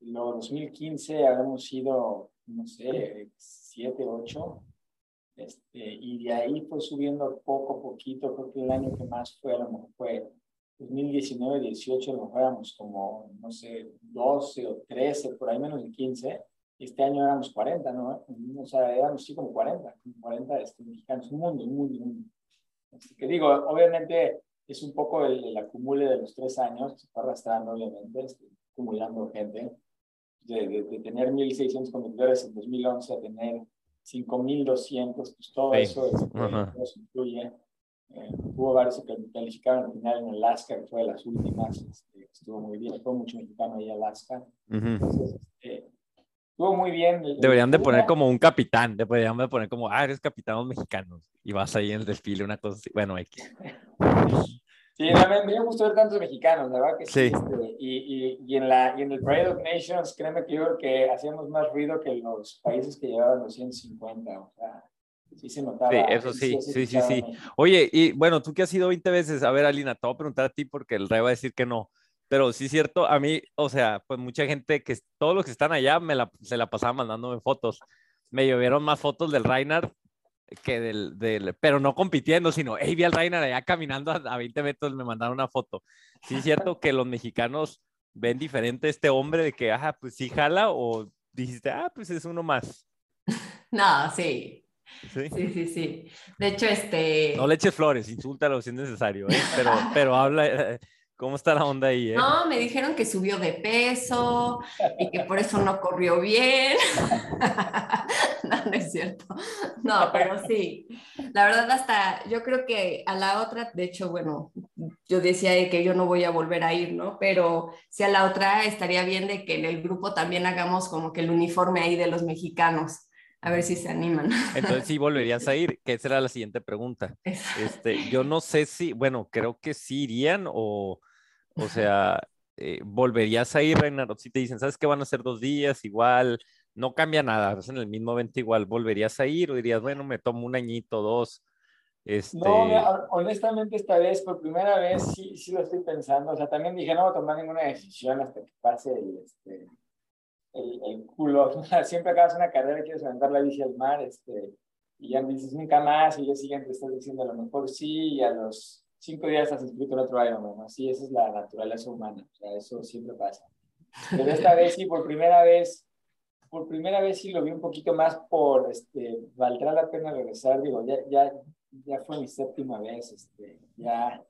Luego 2015 habremos sido, no sé, siete, ocho. Este, y de ahí fue subiendo poco a poquito. Creo que el año que más fue, a lo mejor fue 2019, 18, a lo mejor éramos como, no sé, 12 o 13, por ahí menos de 15. Este año éramos 40, ¿no? O sea, éramos sí como 40, como 40 este, mexicanos. Un mundo, un mundo, un mundo. Este, que digo, obviamente es un poco el, el acumule de los tres años, que se fue arrastrando, obviamente, este, acumulando gente. De, de, de tener 1.600 competidores en 2011 a tener 5.200, pues todo Sí. eso, este, Ajá. todo eso influye. Eh, hubo varios que calificaron al final en Alaska, que fue de las últimas, este, estuvo muy bien, fue mucho mexicano ahí en Alaska. Ujú. Entonces, este, estuvo muy bien. Deberían de poner como un capitán, deberían de poner como, ah, eres capitán mexicanos y vas ahí en el desfile, una cosa así. Bueno, X. Sí, a mí me dio gusto ver tantos mexicanos, la verdad que sí. Sí. este, y, y, y, en la, y en el Parade of Nations, créeme que yo creo que hacíamos más ruido que los países que llevaban 250. O sea, sí se notaba. Sí, eso sí, sí, sí, sí. Oye, y bueno, tú que has ido 20 veces, a ver, Alina, te voy a preguntar a ti porque el rey va a decir que no. Pero sí es cierto, a mí, o sea, pues mucha gente que todos los que están allá me la, se la pasaban mandándome fotos. Me llovieron más fotos del Reinhard que del, del, pero no compitiendo, sino, hey, vi al Reinhard allá caminando a, a 20 metros, me mandaron una foto. Sí es cierto que los mexicanos ven diferente a este hombre de que, ajá, pues sí jala o dijiste, ah, pues es uno más. No, sí, Sí. sí, sí, sí. De hecho, este... No le eches flores, insúltalo si es necesario, ¿eh? pero, pero habla, eh, ¿cómo está la onda ahí? Eh? No, me dijeron que subió de peso y que por eso no corrió bien. no, no es cierto. No, pero sí. La verdad, hasta yo creo que a la otra, de hecho, bueno, yo decía de que yo no voy a volver a ir, ¿no? Pero si a la otra estaría bien de que en el grupo también hagamos como que el uniforme ahí de los mexicanos. A ver si se animan. Entonces sí volverías a ir, que esa era la siguiente pregunta. Este, yo no sé si, bueno, creo que sí irían o, o sea, eh, volverías a ir, Reinhard, si te dicen, ¿sabes qué van a ser dos días? Igual, no cambia nada, es en el mismo evento igual, ¿volverías a ir o dirías, bueno, me tomo un añito, dos? Este... No, honestamente esta vez, por primera vez, sí, sí lo estoy pensando. O sea, también dije, no voy a tomar ninguna decisión hasta que pase el, este, el, el culo. Siempre acabas una carrera y quieres aventar la bici al mar, este, y ya dices nunca más, y el día siguiente estás diciendo a lo mejor sí, y a los cinco días estás inscrito en otro Ironman. Así, esa es la naturaleza humana. O sea, eso siempre pasa. Pero esta vez sí, por primera vez, por primera vez sí lo vi un poquito más por, este, valdrá la pena regresar, digo, ya, ya, ya fue mi séptima vez, este, ya,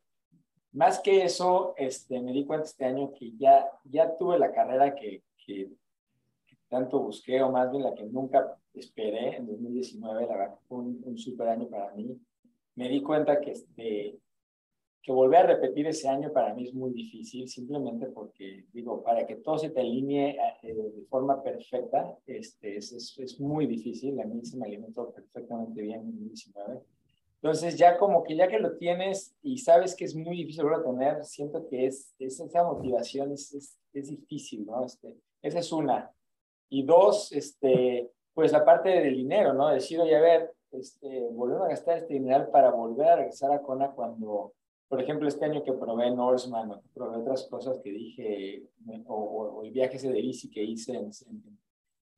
más que eso, este, me di cuenta este año que ya, ya tuve la carrera que, que tanto busqué, o más bien la que nunca esperé en 2019, la verdad fue un, un super año para mí. Me di cuenta que, este, que volver a repetir ese año para mí es muy difícil, simplemente porque, digo, para que todo se te alinee eh, de forma perfecta, este, es, es, es, muy difícil. A mí se me alimentó perfectamente bien en 2019. Entonces, ya como que ya que lo tienes y sabes que es muy difícil volver a tener, siento que es, es esa motivación es, es, es difícil, ¿no? Este, esa es una. Y dos, este, pues la parte del dinero, ¿no? Decir, oye, a ver, este, volver a gastar este dinero para volver a regresar a Kona cuando, por ejemplo, este año que probé Norseman, o probé otras cosas que dije, o, o, o el viaje ese de bici que hice en, en,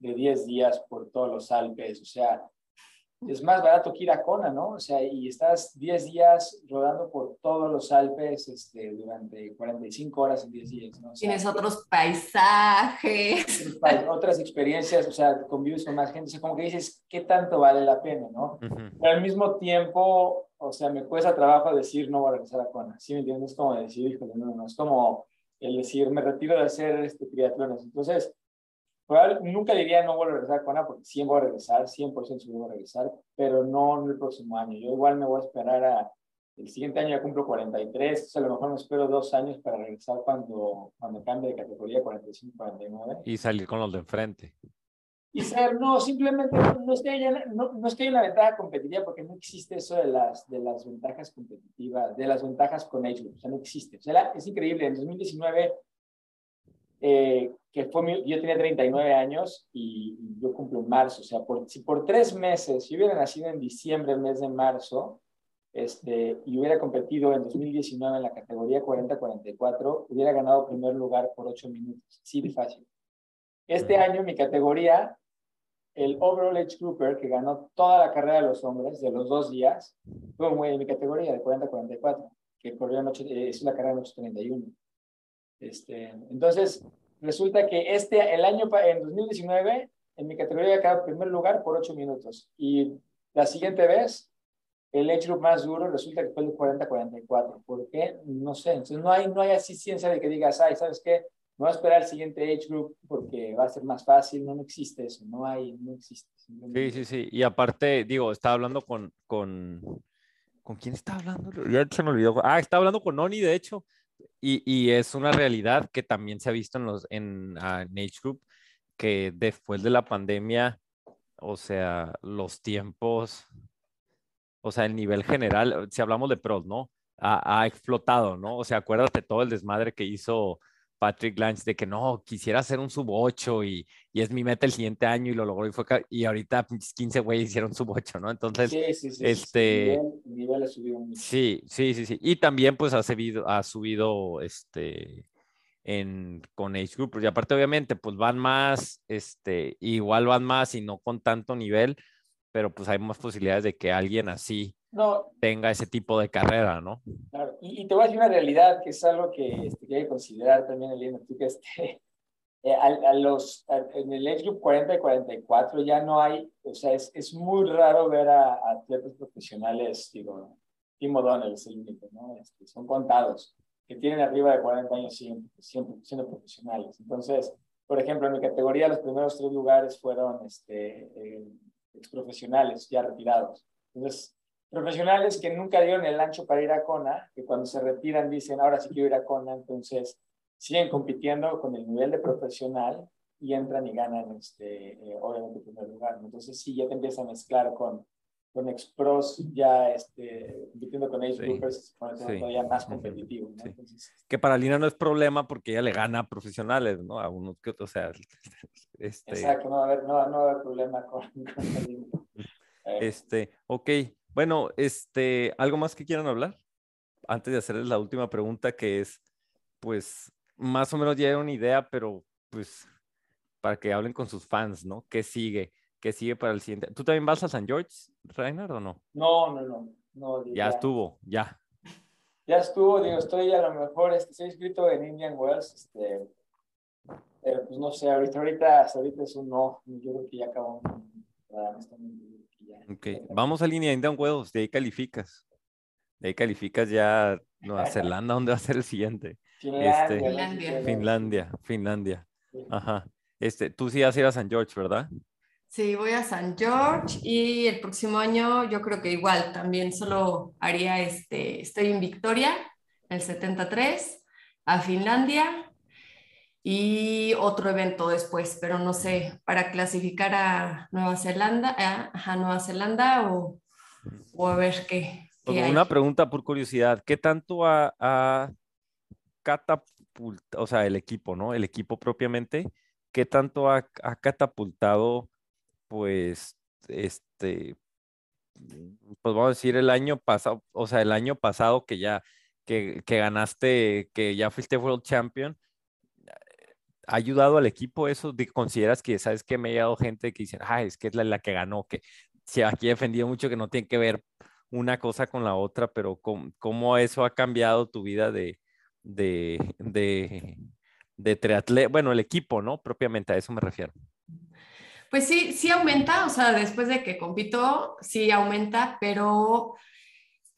de 10 días por todos los Alpes, o sea, es más barato que ir a Kona, ¿no? O sea, y estás 10 días rodando por todos los Alpes este, durante 45 horas en 10 días, ¿no? O sea, Tienes otros paisajes. Otras experiencias, o sea, convives con más gente, o sea, como que dices, ¿qué tanto vale la pena, no? Uh -huh. Pero al mismo tiempo, o sea, me cuesta trabajo decir no voy a regresar a Kona, ¿sí me entiendes? Es como decir, híjole, no, no, es como el decir, me retiro de hacer este, triatlones. Entonces, Nunca diría no voy a regresar a Kona porque 100 voy a regresar, 100% seguro voy a regresar, pero no en el próximo año. Yo igual me voy a esperar a, el siguiente año ya cumplo 43, entonces a lo mejor me espero dos años para regresar cuando, cuando cambie de categoría 45-49. Y salir con los de enfrente. Y ser, no, simplemente no es, que haya, no, no es que haya una ventaja competitiva porque no existe eso de las, de las ventajas competitivas, de las ventajas con group, o sea, no existe. O sea, es increíble, en 2019 eh, que fue mi, yo tenía 39 años y, y, yo cumplo en marzo, o sea, por, si por tres meses, si hubiera nacido en diciembre, el mes de marzo, este, y hubiera competido en 2019 en la categoría 40-44, hubiera ganado primer lugar por 8 minutos, sí de fácil. Este año mi categoría, el Overall Age Grouper, que ganó toda la carrera de los hombres de los dos días, fue muy en mi categoría de 40-44, que corrió en 8, es una carrera en 8.31. Este, entonces, resulta que este, el año, en 2019, en mi categoría quedado primer lugar por 8 minutos. Y la siguiente vez, el group más duro resulta que fue el 40-44. ¿Por qué? No sé. Entonces, no hay, no hay así ciencia de que digas, ay, ¿sabes qué? Me voy a esperar el siguiente age group porque va a ser más fácil. No, no existe eso. No hay, no existe. Sí, sí, sí. Y aparte, digo, estaba hablando con, con, ¿con quién estaba hablando? Ya se me olvidó. Ah, estaba hablando con Oni, de hecho. Y, es una realidad que también se ha visto en los uh, en Age Group que después de la pandemia, o sea, los tiempos, o sea, el nivel general, si hablamos de pros, ¿no? Ha, ha explotado, ¿no? O sea, acuérdate todo el desmadre que hizo Patrick Lange de que no, quisiera hacer un sub 8 y, y, es mi meta el siguiente año y lo logró y fue y ahorita 15 güeyes hicieron sub 8, ¿no? Entonces, sí, sí, sí, este... El nivel, subido mucho. Sí, sí, sí, sí. Y también pues ha subido, ha subido este, en, con Age Group. Y aparte obviamente pues van más, este, igual van más y no con tanto nivel, pero pues hay más posibilidades de que alguien así no, tenga ese tipo de carrera, ¿no? Claro, y, y, te voy a decir una realidad que es algo que, este, que hay que considerar también, Elena, tú que este, eh, a, a, los, a, en el Age Group 40 y 44 ya no hay, o sea, es, es muy raro ver a, a atletas profesionales, digo, Tim O'Donnell es el único, ¿no? Este, son contados, que tienen arriba de 40 años siempre, siempre siendo profesionales. Entonces, por ejemplo, en mi categoría los primeros tres lugares fueron este, eh, exprofesionales, ya retirados. Entonces, profesionales que nunca dieron el ancho para ir a Kona, que cuando se retiran dicen, ahora sí quiero ir a Kona, entonces siguen compitiendo con el nivel de profesional y entran y ganan, este, eh, obviamente, primer lugar. Entonces sí, ya te empiezas a mezclar con, con Expros, ya este, compitiendo con Age sí, con sí. todavía más competitivo. ¿no? Sí. Entonces, que para Lina no es problema porque ella le gana a profesionales, ¿no? A unos que otros, o sea... Este... Exacto, no va a haber, no, no va a haber problema con, con Este, ok, bueno, este, ¿algo más que quieran hablar? Antes de hacerles la última pregunta, que es, pues, más o menos ya era una idea, pero pues, para que hablen con sus fans, ¿no? ¿Qué sigue? ¿Qué sigue para el siguiente? ¿Tú también vas a San George, Reinhard, o no? No, no, no. no ya, ya, estuvo, ya. Ya estuvo, digo, estoy a lo mejor, este, estoy inscrito en Indian Wells, este, Pero pues no sé, ahorita, ahorita, ahorita es un no. Yo creo que ya acabamos. Ok, vamos a línea de un huevos, de ahí calificas. De ahí calificas ya Nueva Zelanda, ¿dónde va a ser el siguiente? Finlandia. Este, Finlandia. Finlandia, Finlandia. Ajá. Este, tú sí vas a ir a San George, ¿verdad? Sí, voy a San George y el próximo año yo creo que igual también solo haría este, estoy en Victoria, el 73, a Finlandia y otro evento después, pero no sé, para clasificar a Nueva Zelanda, a, a Nueva Zelanda o, o a ver qué. qué hay. una pregunta por curiosidad, ¿qué tanto ha, ha catapultado, o sea, el equipo, ¿no? El equipo propiamente, ¿qué tanto ha, ha catapultado, pues, este, pues vamos a decir el año pasado, o sea, el año pasado que ya, que, que ganaste, que ya fuiste World Champion, ¿ha ayudado al equipo eso? ¿De- ¿Consideras que, sabes que me ha llegado gente que dice, ah, es que es la, la que ganó, que sí, aquí he defendido mucho que no tiene que ver una cosa con la otra, pero cómo, cómo eso ha cambiado tu vida de, de, de, de triatleta, bueno, el equipo, ¿no? Propiamente, a eso me refiero. Pues sí, sí aumenta, o sea, después de que compito, sí aumenta, pero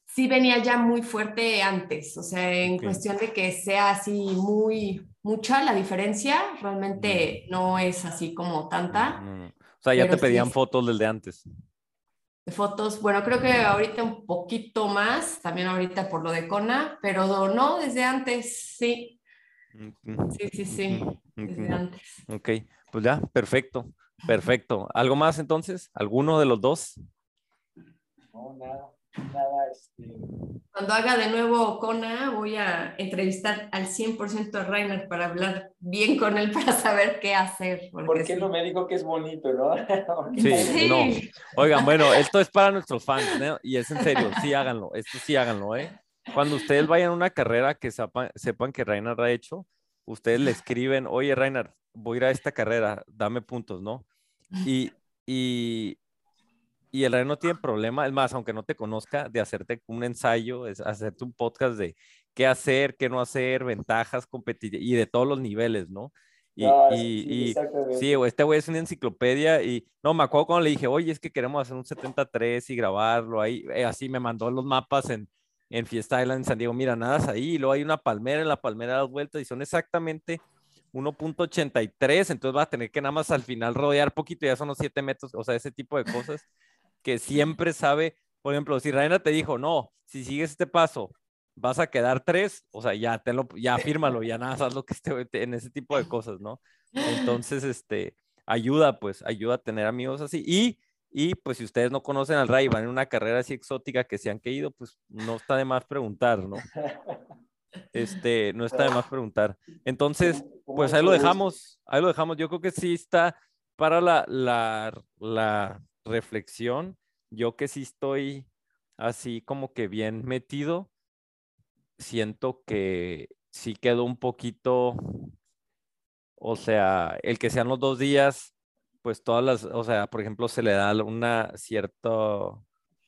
sí venía ya muy fuerte antes, o sea, en cuestión de que sea así muy mucha la diferencia, realmente no es así como tanta. No, no. O sea, ya te pedían sí. fotos del de antes. De fotos, bueno, creo que ahorita un poquito más, también ahorita por lo de Kona, pero no, desde antes, sí, sí, sí, sí, desde antes. Ok, pues ya, perfecto, perfecto. ¿Algo más entonces? ¿Alguno de los dos? No, nada, nada, este, Cuando haga de nuevo Kona, voy a entrevistar al 100% a Rainer para hablar bien con él, para saber qué hacer. porque ¿Por qué sí. no me dijo que es bonito, no? Porque- Sí, Sí. no. Oigan, bueno, esto es para nuestros fans, ¿no? Y es en serio, sí háganlo, esto sí háganlo, ¿eh? Cuando ustedes vayan a una carrera que sepan, sepan que Reiner ha hecho, ustedes le escriben, oye, Reiner, voy a ir a esta carrera, dame puntos, ¿no? Y, y, y el Reiner no tiene problema, es más, aunque no te conozca, de hacerte un ensayo, es hacerte un podcast de qué hacer, qué no hacer, ventajas, competir y de todos los niveles, ¿no? Y, No, y- sí, y-. Sí, este güey es una enciclopedia y no, me acuerdo cuando le dije, oye, es que queremos hacer un 73 y grabarlo ahí, eh, así me mandó los mapas en, en Fiesta Island en San Diego, mira, nada ahí, y luego hay una palmera, en la palmera das vueltas y son exactamente 1.83, entonces vas a tener que nada más al final rodear poquito, ya son los 7 metros, o sea, ese tipo de cosas que siempre sabe, por ejemplo, si Reina te dijo, no, si sigues este paso, vas a quedar 3, o sea, ya, tenlo, ya fírmalo, ya nada, haz lo que esté en ese tipo de cosas, ¿no? Entonces, este, ayuda, pues, ayuda a tener amigos así. Y, y pues, si ustedes no conocen al Ray, van en una carrera así exótica que se han caído, pues, no está de más preguntar, ¿no? Este, no está de más preguntar. Entonces, pues ahí lo dejamos, ahí lo dejamos. Yo creo que sí está para la, la, la reflexión. Yo que sí estoy así como que bien metido, siento que sí quedó un poquito, o sea, el que sean los dos días, pues todas las, o sea, por ejemplo, se le da una cierta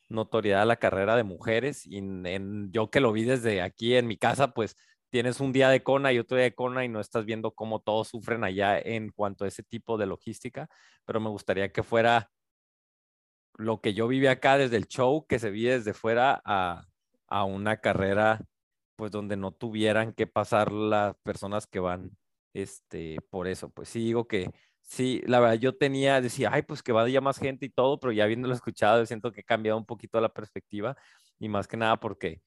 notoriedad a la carrera de mujeres y en, en- yo que lo vi desde aquí en mi casa, pues tienes un día de Kona y otro día de Kona y no estás viendo cómo todos sufren allá en cuanto a ese tipo de logística, pero me gustaría que fuera lo que yo viví acá desde el show, que se vi desde fuera a, a una carrera, pues donde no tuvieran que pasar las personas que van, este, por eso, pues sí digo que sí, la verdad yo tenía, decía, ay, pues que vaya más gente y todo, pero ya habiéndolo escuchado, siento que he cambiado un poquito la perspectiva y más que nada porque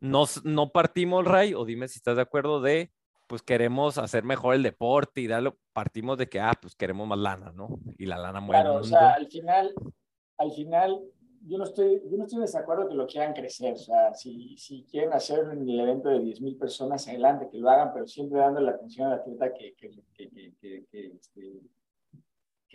no, no partimos, Ray, o dime si estás de acuerdo de, pues queremos hacer mejor el deporte y darlo, partimos de que, ah, pues queremos más lana, ¿no? Y la lana mueve el Claro, o mundo. sea, al final, al final, yo no estoy, yo no estoy en desacuerdo que lo quieran crecer. O sea, si, si quieren hacer el evento de 10.000 personas, adelante, que lo hagan, pero siempre dando la atención al atleta que, que, que, que, este,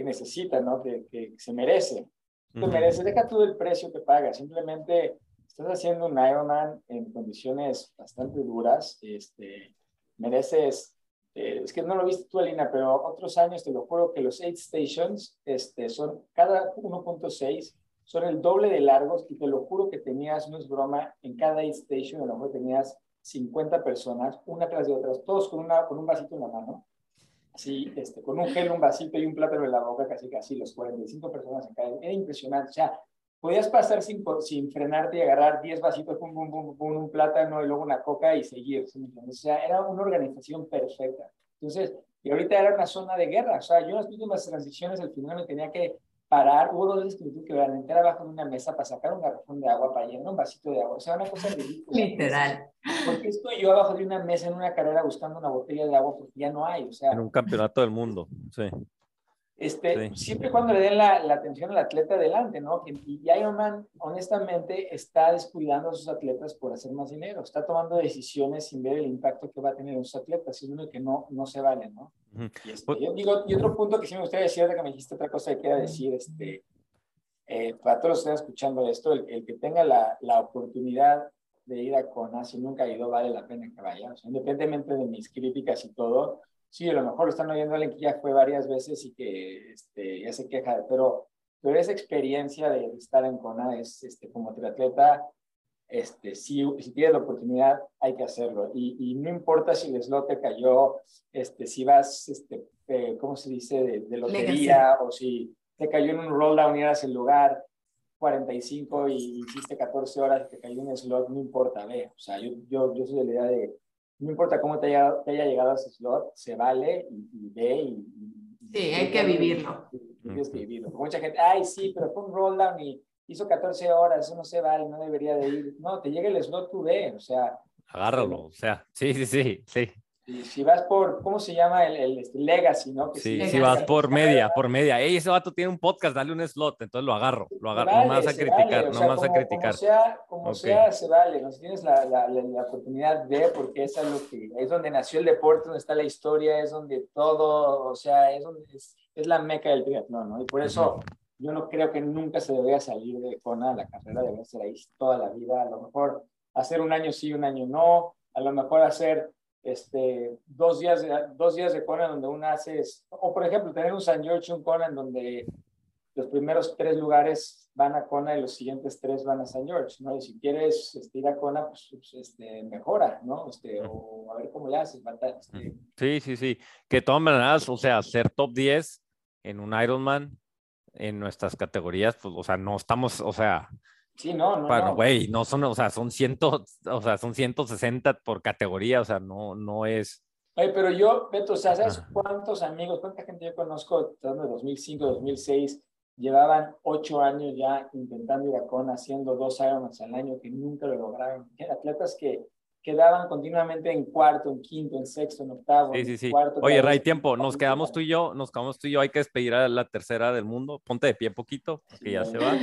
necesita, ¿no? Que, que se merece. Te Ujú. mereces, deja tú el precio que pagas, simplemente estás haciendo un Ironman en condiciones bastante duras, este, mereces, eh, es que no lo viste tú, Alina, pero otros años te lo juro que los aid stations este, son cada 1.6 son el doble de largos y te lo juro que tenías, no es broma, en cada aid station a lo mejor tenías 50 personas, una tras de otras, todos con, una, con un vasito en la mano. así, este, con un gel, un vasito y un plátano en la boca, casi casi los 45 personas en cada. Era impresionante. O sea, podías pasar sin, sin frenarte y agarrar 10 vasitos, pum, pum, pum, pum, un plátano y luego una coca y seguir. ¿sí? O sea, era una organización perfecta. Entonces, y ahorita era una zona de guerra. O sea, yo en las últimas transiciones al final me tenía que parar. Hubo dos veces que tuve que entrar abajo de una mesa para sacar un garrafón de agua, para llenar un vasito de agua. O sea, una cosa ridícula. Literal. Porque estoy yo abajo de una mesa en una carrera buscando una botella de agua porque ya no hay. O sea, En un campeonato del mundo, sí. Este, Sí. siempre y cuando le den la, la atención al atleta adelante, ¿no? Que- Y Ironman, honestamente, está descuidando a sus atletas por hacer más dinero. Está tomando decisiones sin ver el impacto que va a tener en sus atletas. Y es uno que no, no se vale, ¿no? Ujú. Y, este, Pues- yo digo, y otro punto que sí me gustaría decir, que me dijiste otra cosa que quiera decir, este, eh, para todos los que están escuchando esto, el, el que tenga la, la oportunidad de ir a Kona, si nunca ha ido, vale la pena que vaya. O sea, independientemente de mis críticas y todo, sí, a lo mejor están oyendo alguien que ya fue varias veces y que este, ya se queja, pero, pero esa experiencia de estar en Kona es, este, como triatleta, este, si, si tienes la oportunidad, hay que hacerlo. Y, y no importa si el slot te cayó, este, si vas, este, eh, ¿cómo se dice?, de, de lotería, o si te cayó en un roll down y eras el lugar 45 y hiciste 14 horas y te cayó un slot, no importa, ve. O sea, yo, yo, yo soy de la idea de, no importa cómo te haya, te haya llegado a ese slot, se vale y, y ve y... y- Sí, hay que vivirlo. y Tienes que vivirlo. Porque Mucha gente, ay, sí, pero fue un roll down y hizo 14 horas, eso no se vale, no debería de ir. No, te llega el slot, tú ve, o sea, Agárralo, o sea, sí, sí, sí, sí. Y si vas por, ¿cómo se llama? El, el este, Legacy, ¿no? Que Sí, sí, si vas por media, por media. Ey, ese vato tiene un podcast, dale un slot, entonces lo agarro, lo agarro. no vas a criticar, vale, o no vas a criticar. Como sea, como sea, se vale. ¿no? Si tienes la, la, la, la oportunidad de, porque es lo que es donde nació el deporte, donde está la historia, es donde todo, o sea, es donde es, es la meca del triatlón, ¿no? Y por eso yo no creo que nunca se debería salir de Kona, la carrera debe ser ahí toda la vida. A lo mejor hacer un año sí, un año no. A lo mejor hacer este, dos, días de, dos días de Kona donde uno hace, o por ejemplo, tener un San George, un Kona en donde los primeros tres lugares van a Kona y los siguientes tres van a San George, ¿no? Y si quieres este, ir a Kona, pues, pues, este, mejora, ¿no? Este, o a ver cómo le haces, Bata, este, Sí, sí, sí. Que todas maneras, o sea, ser top 10 en un Ironman en nuestras categorías, pues, o sea, no estamos, o sea, Sí, no, no. bueno, no. güey, no son, o sea, son ciento, o sea, son 160 por categoría, o sea, no, no es. Oye, pero yo, Beto, o sea, ¿sabes cuántos amigos, cuánta gente yo conozco, tratando de 2005, 2006, llevaban ocho años ya intentando ir a Kona, haciendo dos Ironmans al año que nunca lo lograron? Atletas que quedaban continuamente en cuarto, en quinto, en sexto, en octavo. Sí, en sí, sí. cuarto, Oye, Ray, tiempo, nos quedamos tú y yo, nos quedamos tú y yo, hay que despedir a la tercera del mundo. Ponte de pie poquito, porque ya se va.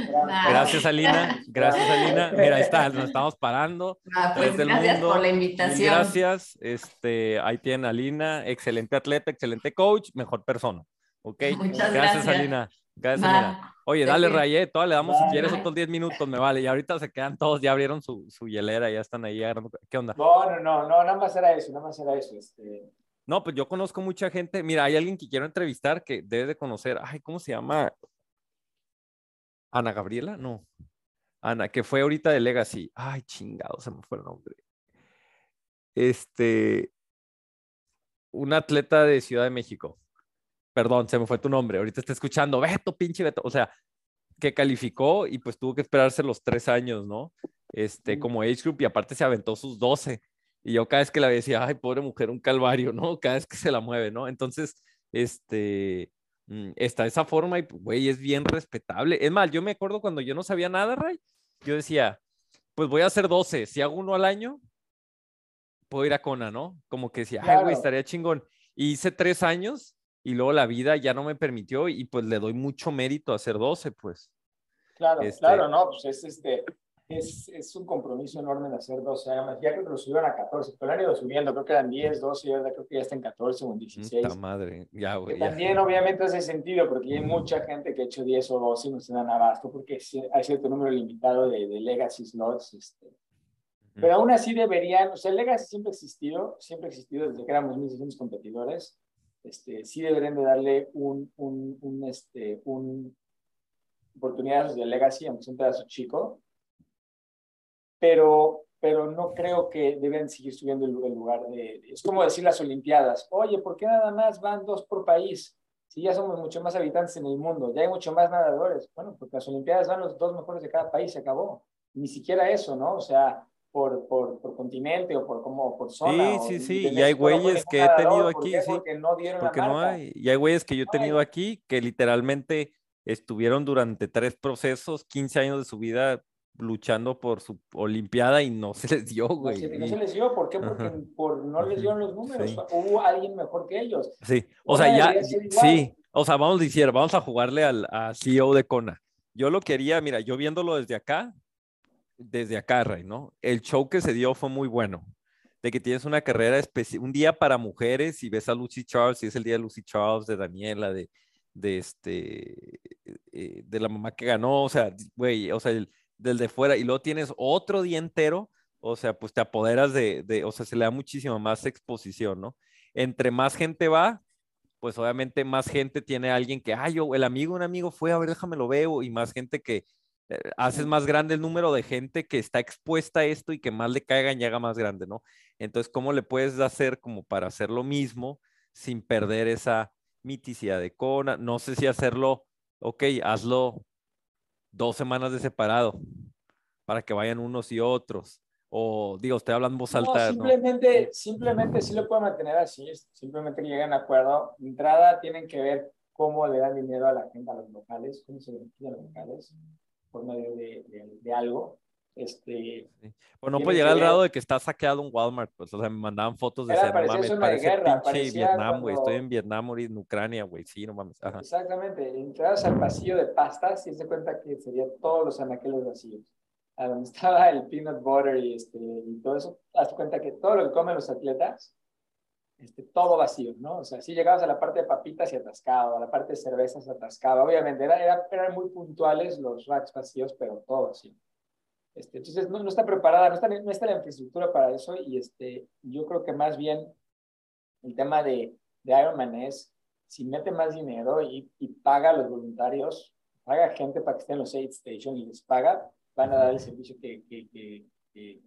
Gracias, Alina. Gracias, Alina. Mira, ahí está, nos estamos parando. Ah, pues del gracias mundo. por la invitación. Gracias. Este, ahí tienen a Alina, excelente atleta, excelente coach, mejor persona. ¿Ok? Muchas gracias, gracias. Alina. Gracias, Va. Alina. Oye, dale. Rayé, todavía le damos si quieres otros 10 minutos, me vale. Y ahorita se quedan todos, ya abrieron su, su hielera, ya están ahí agarrando. ¿Qué onda? No, no, no, no, nada más era eso, nada más era eso. Este, No, pues yo conozco mucha gente. Mira, hay alguien que quiero entrevistar que debe de conocer. Ay, ¿cómo se llama? Ana Gabriela, no. Ana, que fue ahorita de Legacy. Ay, chingado, se me fue el nombre. Este, un atleta de Ciudad de México. Perdón, se me fue tu nombre. Ahorita está escuchando. Beto, pinche Beto. O sea, que calificó y pues tuvo que esperarse los tres años, ¿no? Este, como age group y aparte se aventó sus 12. Y yo cada vez que la veía decía, ay, pobre mujer, un calvario, ¿no? Cada vez que se la mueve, ¿no? Entonces, este, mm, está esa forma y, pues, güey, es bien respetable. Es más, yo me acuerdo cuando yo no sabía nada, Ray, yo decía, pues voy a hacer 12, si hago uno al año, puedo ir a Kona, ¿no? Como que decía, ay, Claro. güey, estaría chingón. Y hice tres años y luego la vida ya no me permitió y pues le doy mucho mérito a hacer 12, pues. Claro, Este- claro, no, pues es este, es, es un compromiso enorme de hacer 12 años. Ya creo que lo subieron a 14, pero han ido subiendo, creo que eran 10, 12, y ahora creo que ya está en 14 o en 16. Puta madre, ya, güey. también obviamente hace sentido porque hay mucha gente que ha hecho 10 o 12 y no se dan abasto porque hay cierto número limitado de, de legacy slots. Este. Pero aún así deberían, o sea, el legacy siempre ha existido, siempre ha existido desde que éramos 1.600 competidores. Este, sí deberían de darle un, un, un, este, un oportunidades de legacy, aunque sea un pedazo chico. Pero, pero no creo que deben seguir subiendo el lugar de... Es como decir las Olimpiadas, oye, ¿por qué nada más van dos por país? Si ya somos mucho más habitantes en el mundo, ya hay mucho más nadadores. Bueno, porque las Olimpiadas van los dos mejores de cada país, se acabó. Ni siquiera eso, ¿no? O sea, por, por, por continente o por, como, por zona. Sí, sí, sí. Y hay no güeyes que he tenido ¿por aquí, qué? sí. Porque no dieron Porque la no marca. hay. Y hay güeyes que yo he No tenido hay. aquí que literalmente estuvieron durante tres procesos, 15 años de su vida luchando por su Olimpiada y no se les dio, No, güey. se- no se les dio, ¿por qué? Porque Ajá. por, no les dieron los números. Sí. Hubo alguien mejor que ellos. Sí, o sea, ya, sí, o sea, vamos a decir, vamos a jugarle al a CEO de Kona. Yo lo quería, mira, yo viéndolo desde acá, desde acá, Rey, ¿no? El show que se dio fue muy bueno. De que tienes una carrera especial, un día para mujeres y ves a Lucy Charles, y es el día de Lucy Charles, de Daniela, de, de este, eh, de la mamá que ganó, o sea, güey, o sea, el, del de fuera, y luego tienes otro día entero, o sea, pues te apoderas de, de, o sea, se le da muchísima más exposición, ¿no? Entre más gente va, pues obviamente más gente tiene alguien que, ay, yo, el amigo, un amigo fue, a ver, déjame lo veo, y más gente que haces más grande el número de gente que está expuesta a esto y que más le caigan y haga más grande, ¿no? Entonces, ¿cómo le puedes hacer como para hacer lo mismo sin perder esa miticidad de Kona? No sé si hacerlo, ok, hazlo dos semanas de separado para que vayan unos y otros. O digo, estoy hablando en voz alta, ¿no? simplemente, simplemente sí lo pueden mantener así, simplemente que lleguen a acuerdo. Entrada tienen que ver cómo le dan dinero a la gente, a los locales, cómo se benefician a los locales por medio de, de, de algo. Este, Pues no puede llegar al grado de que está saqueado un Walmart, pues, o sea, me mandaban fotos de Era, no mames, parece guerra, pinche Vietnam, güey, estoy cuando- en Vietnam, ahorita en Ucrania, güey, sí, no mames, ajá. Exactamente, entras al pasillo de pastas y se cuenta que serían todos los anaqueles vacíos. A donde estaba el peanut butter y, este, y todo eso, hazte cuenta que todo lo que comen los atletas, este, todo vacío, ¿no? O sea, si llegabas a la parte de papitas y atascado, a la parte de cervezas atascado, obviamente era, era, eran muy puntuales los racks vacíos, pero todo vacío. Este, entonces no, no está preparada, no está, no está la infraestructura para eso y este, yo creo que más bien el tema de, de Ironman es si mete más dinero y, y paga a los voluntarios, paga gente para que estén en los aid station y les paga, van a dar el servicio que, que, que, que-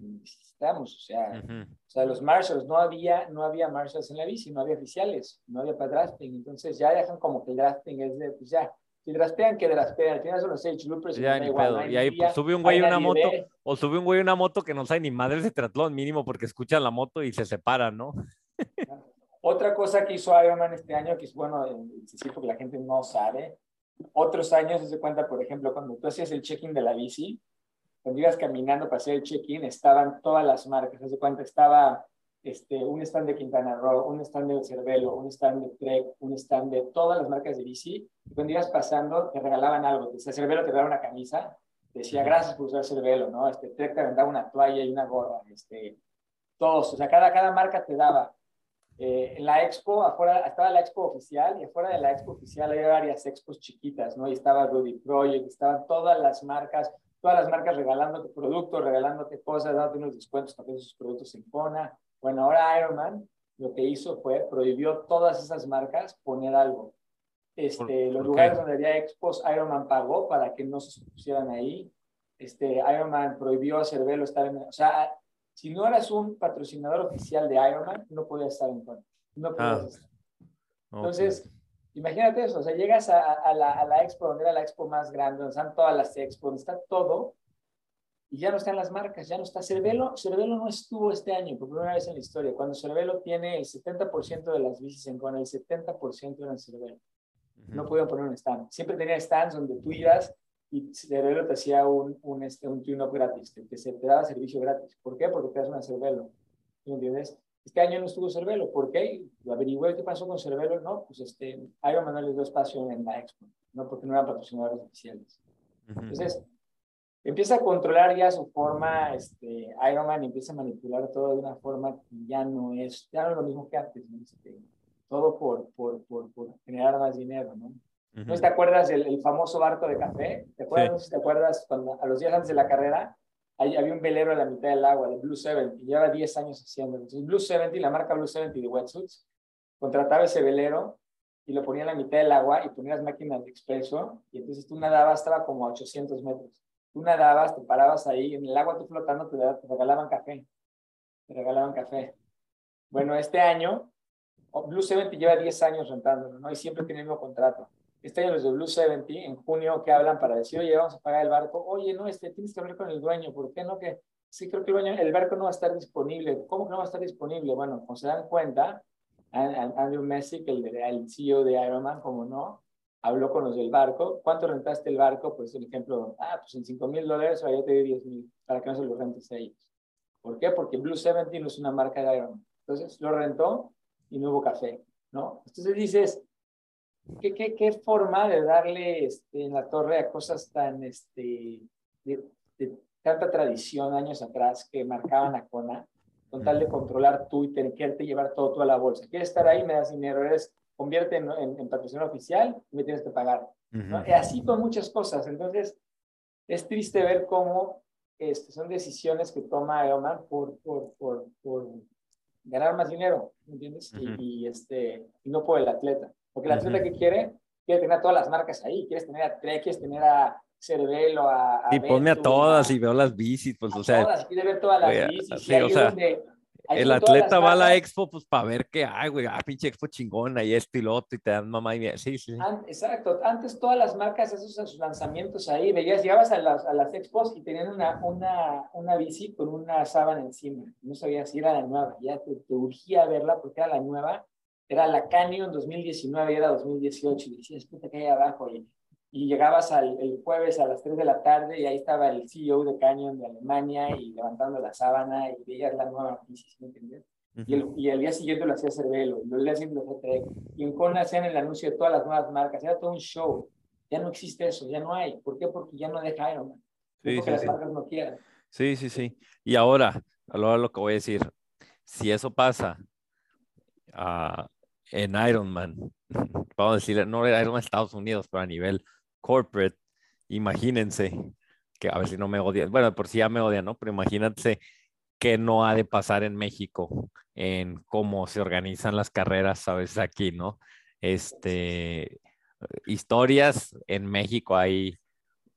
que necesitamos. O sea, Ujú. o sea, los marshals, no había, no había marshals en la bici, no había oficiales, no había para drafting. Entonces ya dejan como que el drafting es de, pues ya, si draftean, que draftean. Al final son los age loopers. y Ya, da ni igual, pedo. Y ahí pues, sube un güey una moto, ve. o sube un güey una moto que no sabe ni madre de triatlón mínimo porque escuchan la moto y se separan, ¿no? Otra cosa que hizo Ironman este año, que es bueno eh, decir porque la gente no sabe, otros años se cuenta, por ejemplo, cuando tú hacías el check-in de la bici, cuando ibas caminando para hacer el check-in, estaban todas las marcas, se cuenta, estaba este, un stand de Quintana Roo, un stand de Cervelo, un stand de Trek, un stand de todas las marcas de bici, y cuando ibas pasando te regalaban algo, sea, Cervelo te regalaba una camisa, decía gracias por usar Cervelo, ¿no? Este, Trek te aventaba una toalla y una gorra, este, todos, o sea, cada, cada marca te daba. Eh, en la expo, afuera, estaba la expo oficial y afuera de la expo oficial había varias expos chiquitas, ¿no? Y estaba Rudy Project, estaban todas las marcas, todas las marcas regalándote productos, regalándote cosas, dándote unos descuentos también sus productos en Kona. Bueno, ahora Ironman lo que hizo fue prohibió todas esas marcas poner algo. Este, ¿Por- los por lugares donde había expos, Ironman pagó para que no se pusieran ahí. Este, Ironman prohibió a Cervelo estar en... O sea, si no eras un patrocinador oficial de Ironman, no podías estar en Kona. No podías Ah. estar. Entonces, imagínate eso, o sea, llegas a, a la, a la expo, donde era la expo más grande, donde están todas las expos, donde está todo, y ya no están las marcas, ya no está Cervelo. Cervelo no estuvo este año, por primera vez en la historia, cuando Cervelo tiene el 70% de las bicis en Kona, el 70% eran Cervelo. Ujú. No pudieron poner un stand. Siempre tenía stands donde tú ibas y Cervelo te hacía un, un, este, un tune-up gratis, te, te, te daba servicio gratis. ¿Por qué? Porque te das una Cervelo. ¿Me entiendes? Este año no estuvo Cervelo. ¿Por qué? Lo averigüé qué pasó con Cervelo. No, pues este, Ironman no les dio espacio en la expo, no porque no eran patrocinadores oficiales. Entonces, empieza a controlar ya su forma, este, Ironman y empieza a manipular todo de una forma que ya no es, ya no es lo mismo que antes, ¿no? Este, todo por, por, por, por generar más dinero, ¿no? ¿No te acuerdas del el famoso barco de café? ¿Te acuerdas? Sí. Te acuerdas cuando a los días antes de la carrera ahí había un velero a la mitad del agua, el Blue 70, y lleva 10 años haciéndolo. Entonces, Blue 70, la marca Blue 70 de wetsuits, contrataba ese velero y lo ponía en la mitad del agua y ponías máquinas de expreso y entonces tú nadabas, estaba como a 800 metros. tú nadabas, te parabas ahí, en el agua tú flotando, te, te regalaban café. Te regalaban café. Bueno, este año, oh, Blue 70 lleva 10 años rentándolo, ¿no? Y siempre tiene el mismo contrato. Este año los de Blue 70, en junio, que hablan para decir, oye, vamos a pagar el barco. Oye, no, este, tienes que hablar con el dueño. ¿Por qué no? Que sí, creo que el, dueño, el barco no va a estar disponible. ¿Cómo que no va a estar disponible? Bueno, como se dan cuenta, Andrew Messi, el, el CEO de Ironman, como no, habló con los del barco. ¿Cuánto rentaste el barco? Pues el ejemplo, ah, pues en 5 mil dólares, o yo te di 10 mil, para que no se lo rentes a ellos. ¿Por qué? Porque Blue 70 no es una marca de Ironman. Entonces lo rentó y no hubo café, ¿no? Entonces dices, ¿qué, qué, qué forma de darle este, en la torre a cosas tan, este, de, tanta tradición años atrás que marcaban a Kona, con tal de controlar tú y tener que llevar todo tú a la bolsa? ¿Quieres estar ahí? Me das dinero, eres, convierte en, en, patrocinador oficial y me tienes que pagar. ¿no? Y así con muchas cosas. Entonces, es triste ver cómo este, son decisiones que toma Eoman por, por, por, por ganar más dinero, ¿me entiendes? y, este, y no por el atleta. Porque el atleta que quiere, quiere tener a todas las marcas ahí, quieres tener a Trek, quieres tener a Cervelo, a... a y ponme a todas y veo las bicis, pues, o sea... Todas, quiere ver todas las bicis. Sí, o sea, donde, el atleta va a la expo pues para ver qué hay, güey, ah, pinche expo chingona y es piloto y te dan mamá y sí, sí. exacto, antes todas las marcas esos sus lanzamientos ahí, veías, llegabas a las, a las expos y tenían una, una, una bici con una sábana encima, no sabías si era la nueva, ya te, te urgía verla porque era la nueva, era la Canyon 2019 y era 2018 y decías, puta, que hay abajo y y llegabas al, el jueves a las 3 de la tarde y ahí estaba el CEO de Canyon de Alemania y levantando la sábana y veías la nueva crisis, ¿me entiendes? y, el, y, el, día siguiente lo hacía Cervelo, y el día siguiente lo hacía y en Kona hacían el anuncio de todas las nuevas marcas, era todo un show, ya no existe eso, ya no hay, ¿por qué? Porque ya no deja Ironman, sí, porque sí, las marcas no quieren. Sí, sí, sí, y ahora, ahora lo que voy a decir, si eso pasa uh, en Ironman, vamos a decir, no era Ironman Estados Unidos, pero a nivel corporate, imagínense, que a ver si no me odian, bueno, por si ya me odian, ¿no? Pero imagínense qué no ha de pasar en México en cómo se organizan las carreras, sabes, aquí, ¿no? Este, historias en México hay,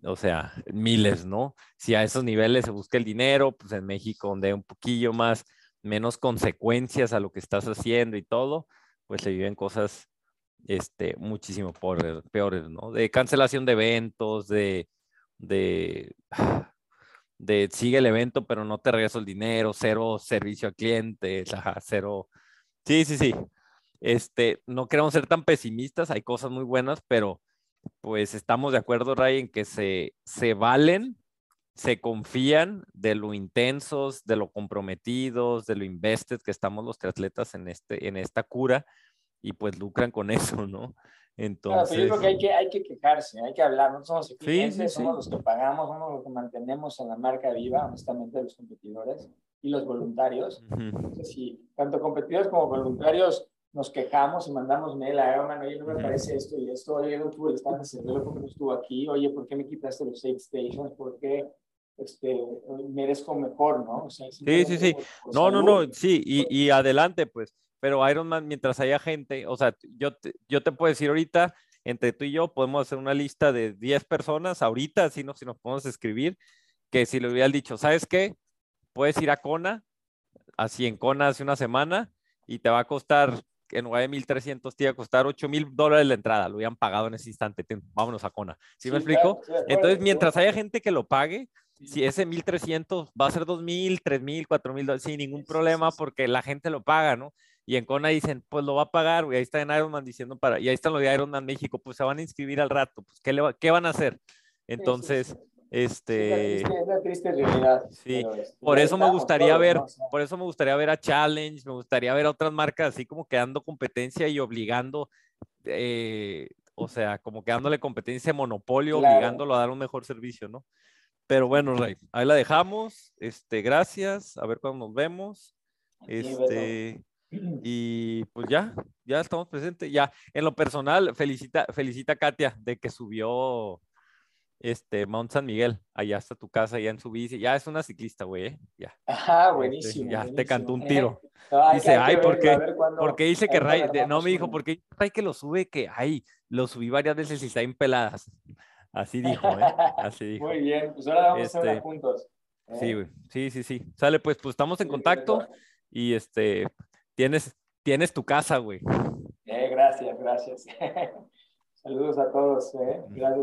o sea, miles, ¿no? Si a esos niveles se busca el dinero, pues en México donde un poquillo más, menos consecuencias a lo que estás haciendo y todo, pues se viven cosas este, muchísimo peores, peores, ¿no? De cancelación de eventos, de, de, de sigue el evento, pero no te regreso el dinero, cero servicio a clientes, cero. Sí, sí, sí. Este, no queremos ser tan pesimistas, hay cosas muy buenas, pero pues estamos de acuerdo, Ray, en que se, se valen, se confían de lo intensos, de lo comprometidos, de lo invested que estamos los triatletas en, este, en esta cura y pues lucran con eso, ¿no? Entonces... Claro, yo creo que hay, que hay que quejarse, hay que hablar, no somos clientes, somos los que pagamos, somos los que mantenemos a la marca viva, honestamente, los competidores y los voluntarios. Entonces, si tanto competidores como voluntarios nos quejamos y mandamos mail a Ironman, oye, no me parece esto y esto, oye, no tuve el stand de porque no estuvo aquí, oye, ¿por qué me quitaste los safe stations? ¿Por qué este, merezco mejor, no? O sea, sí, sí, sí. No, no, no, sí, y, y adelante, pues pero Ironman, mientras haya gente, o sea, yo te, yo te puedo decir ahorita, entre tú y yo, podemos hacer una lista de 10 personas ahorita, si, no, si nos podemos escribir, que si le hubieran dicho, ¿sabes qué? Puedes ir a Kona, así en Kona hace una semana, y te va a costar, en 9.300 te va a costar 8.000 dólares la entrada, lo habían pagado en ese instante, vámonos a Kona. ¿Sí, me explico? Entonces, mientras haya gente que lo pague, si ese 1.300 va a ser 2.000, 3.000, 4.000 dólares, sin ningún problema, porque la gente lo paga, ¿no? Y en Kona dicen, pues lo va a pagar, güey. Ahí está en Ironman diciendo para, y ahí están los de Ironman México, pues se van a inscribir al rato, pues ¿qué, le qué van a hacer? Entonces, este... Es una triste realidad. Sí, este, por eso me gustaría ver, por eso me gustaría ver a Challenge, me gustaría ver a otras marcas así como quedando competencia y obligando, eh, o sea, como quedándole competencia monopolio, obligándolo a dar un mejor servicio, ¿no? Pero bueno, Rey, ahí la dejamos. Este, gracias. A ver cuándo nos vemos. Este, y pues ya, ya estamos presentes. Ya, en lo personal, felicita, felicita a Katia de que subió este Mount San Miguel. Allá está tu casa, ya en su bici. Ya es una ciclista, güey. ¿eh? Ya. Ajá, este, buenísimo. ya te cantó un tiro. dice, ay, ¿por qué? Porque dice que Ray, no me dijo, porque Ray que lo sube, que ay, lo subí varias veces y está en peladas. Así dijo, ¿eh? Así dijo. Muy bien, pues ahora vamos a hacer Este, juntos. ¿eh? Sí, güey. Sí, sí, sí. Sale, pues, pues estamos en contacto y este, tienes, tienes tu casa, güey. Eh, gracias, gracias. Saludos a todos. ¿eh? Gracias.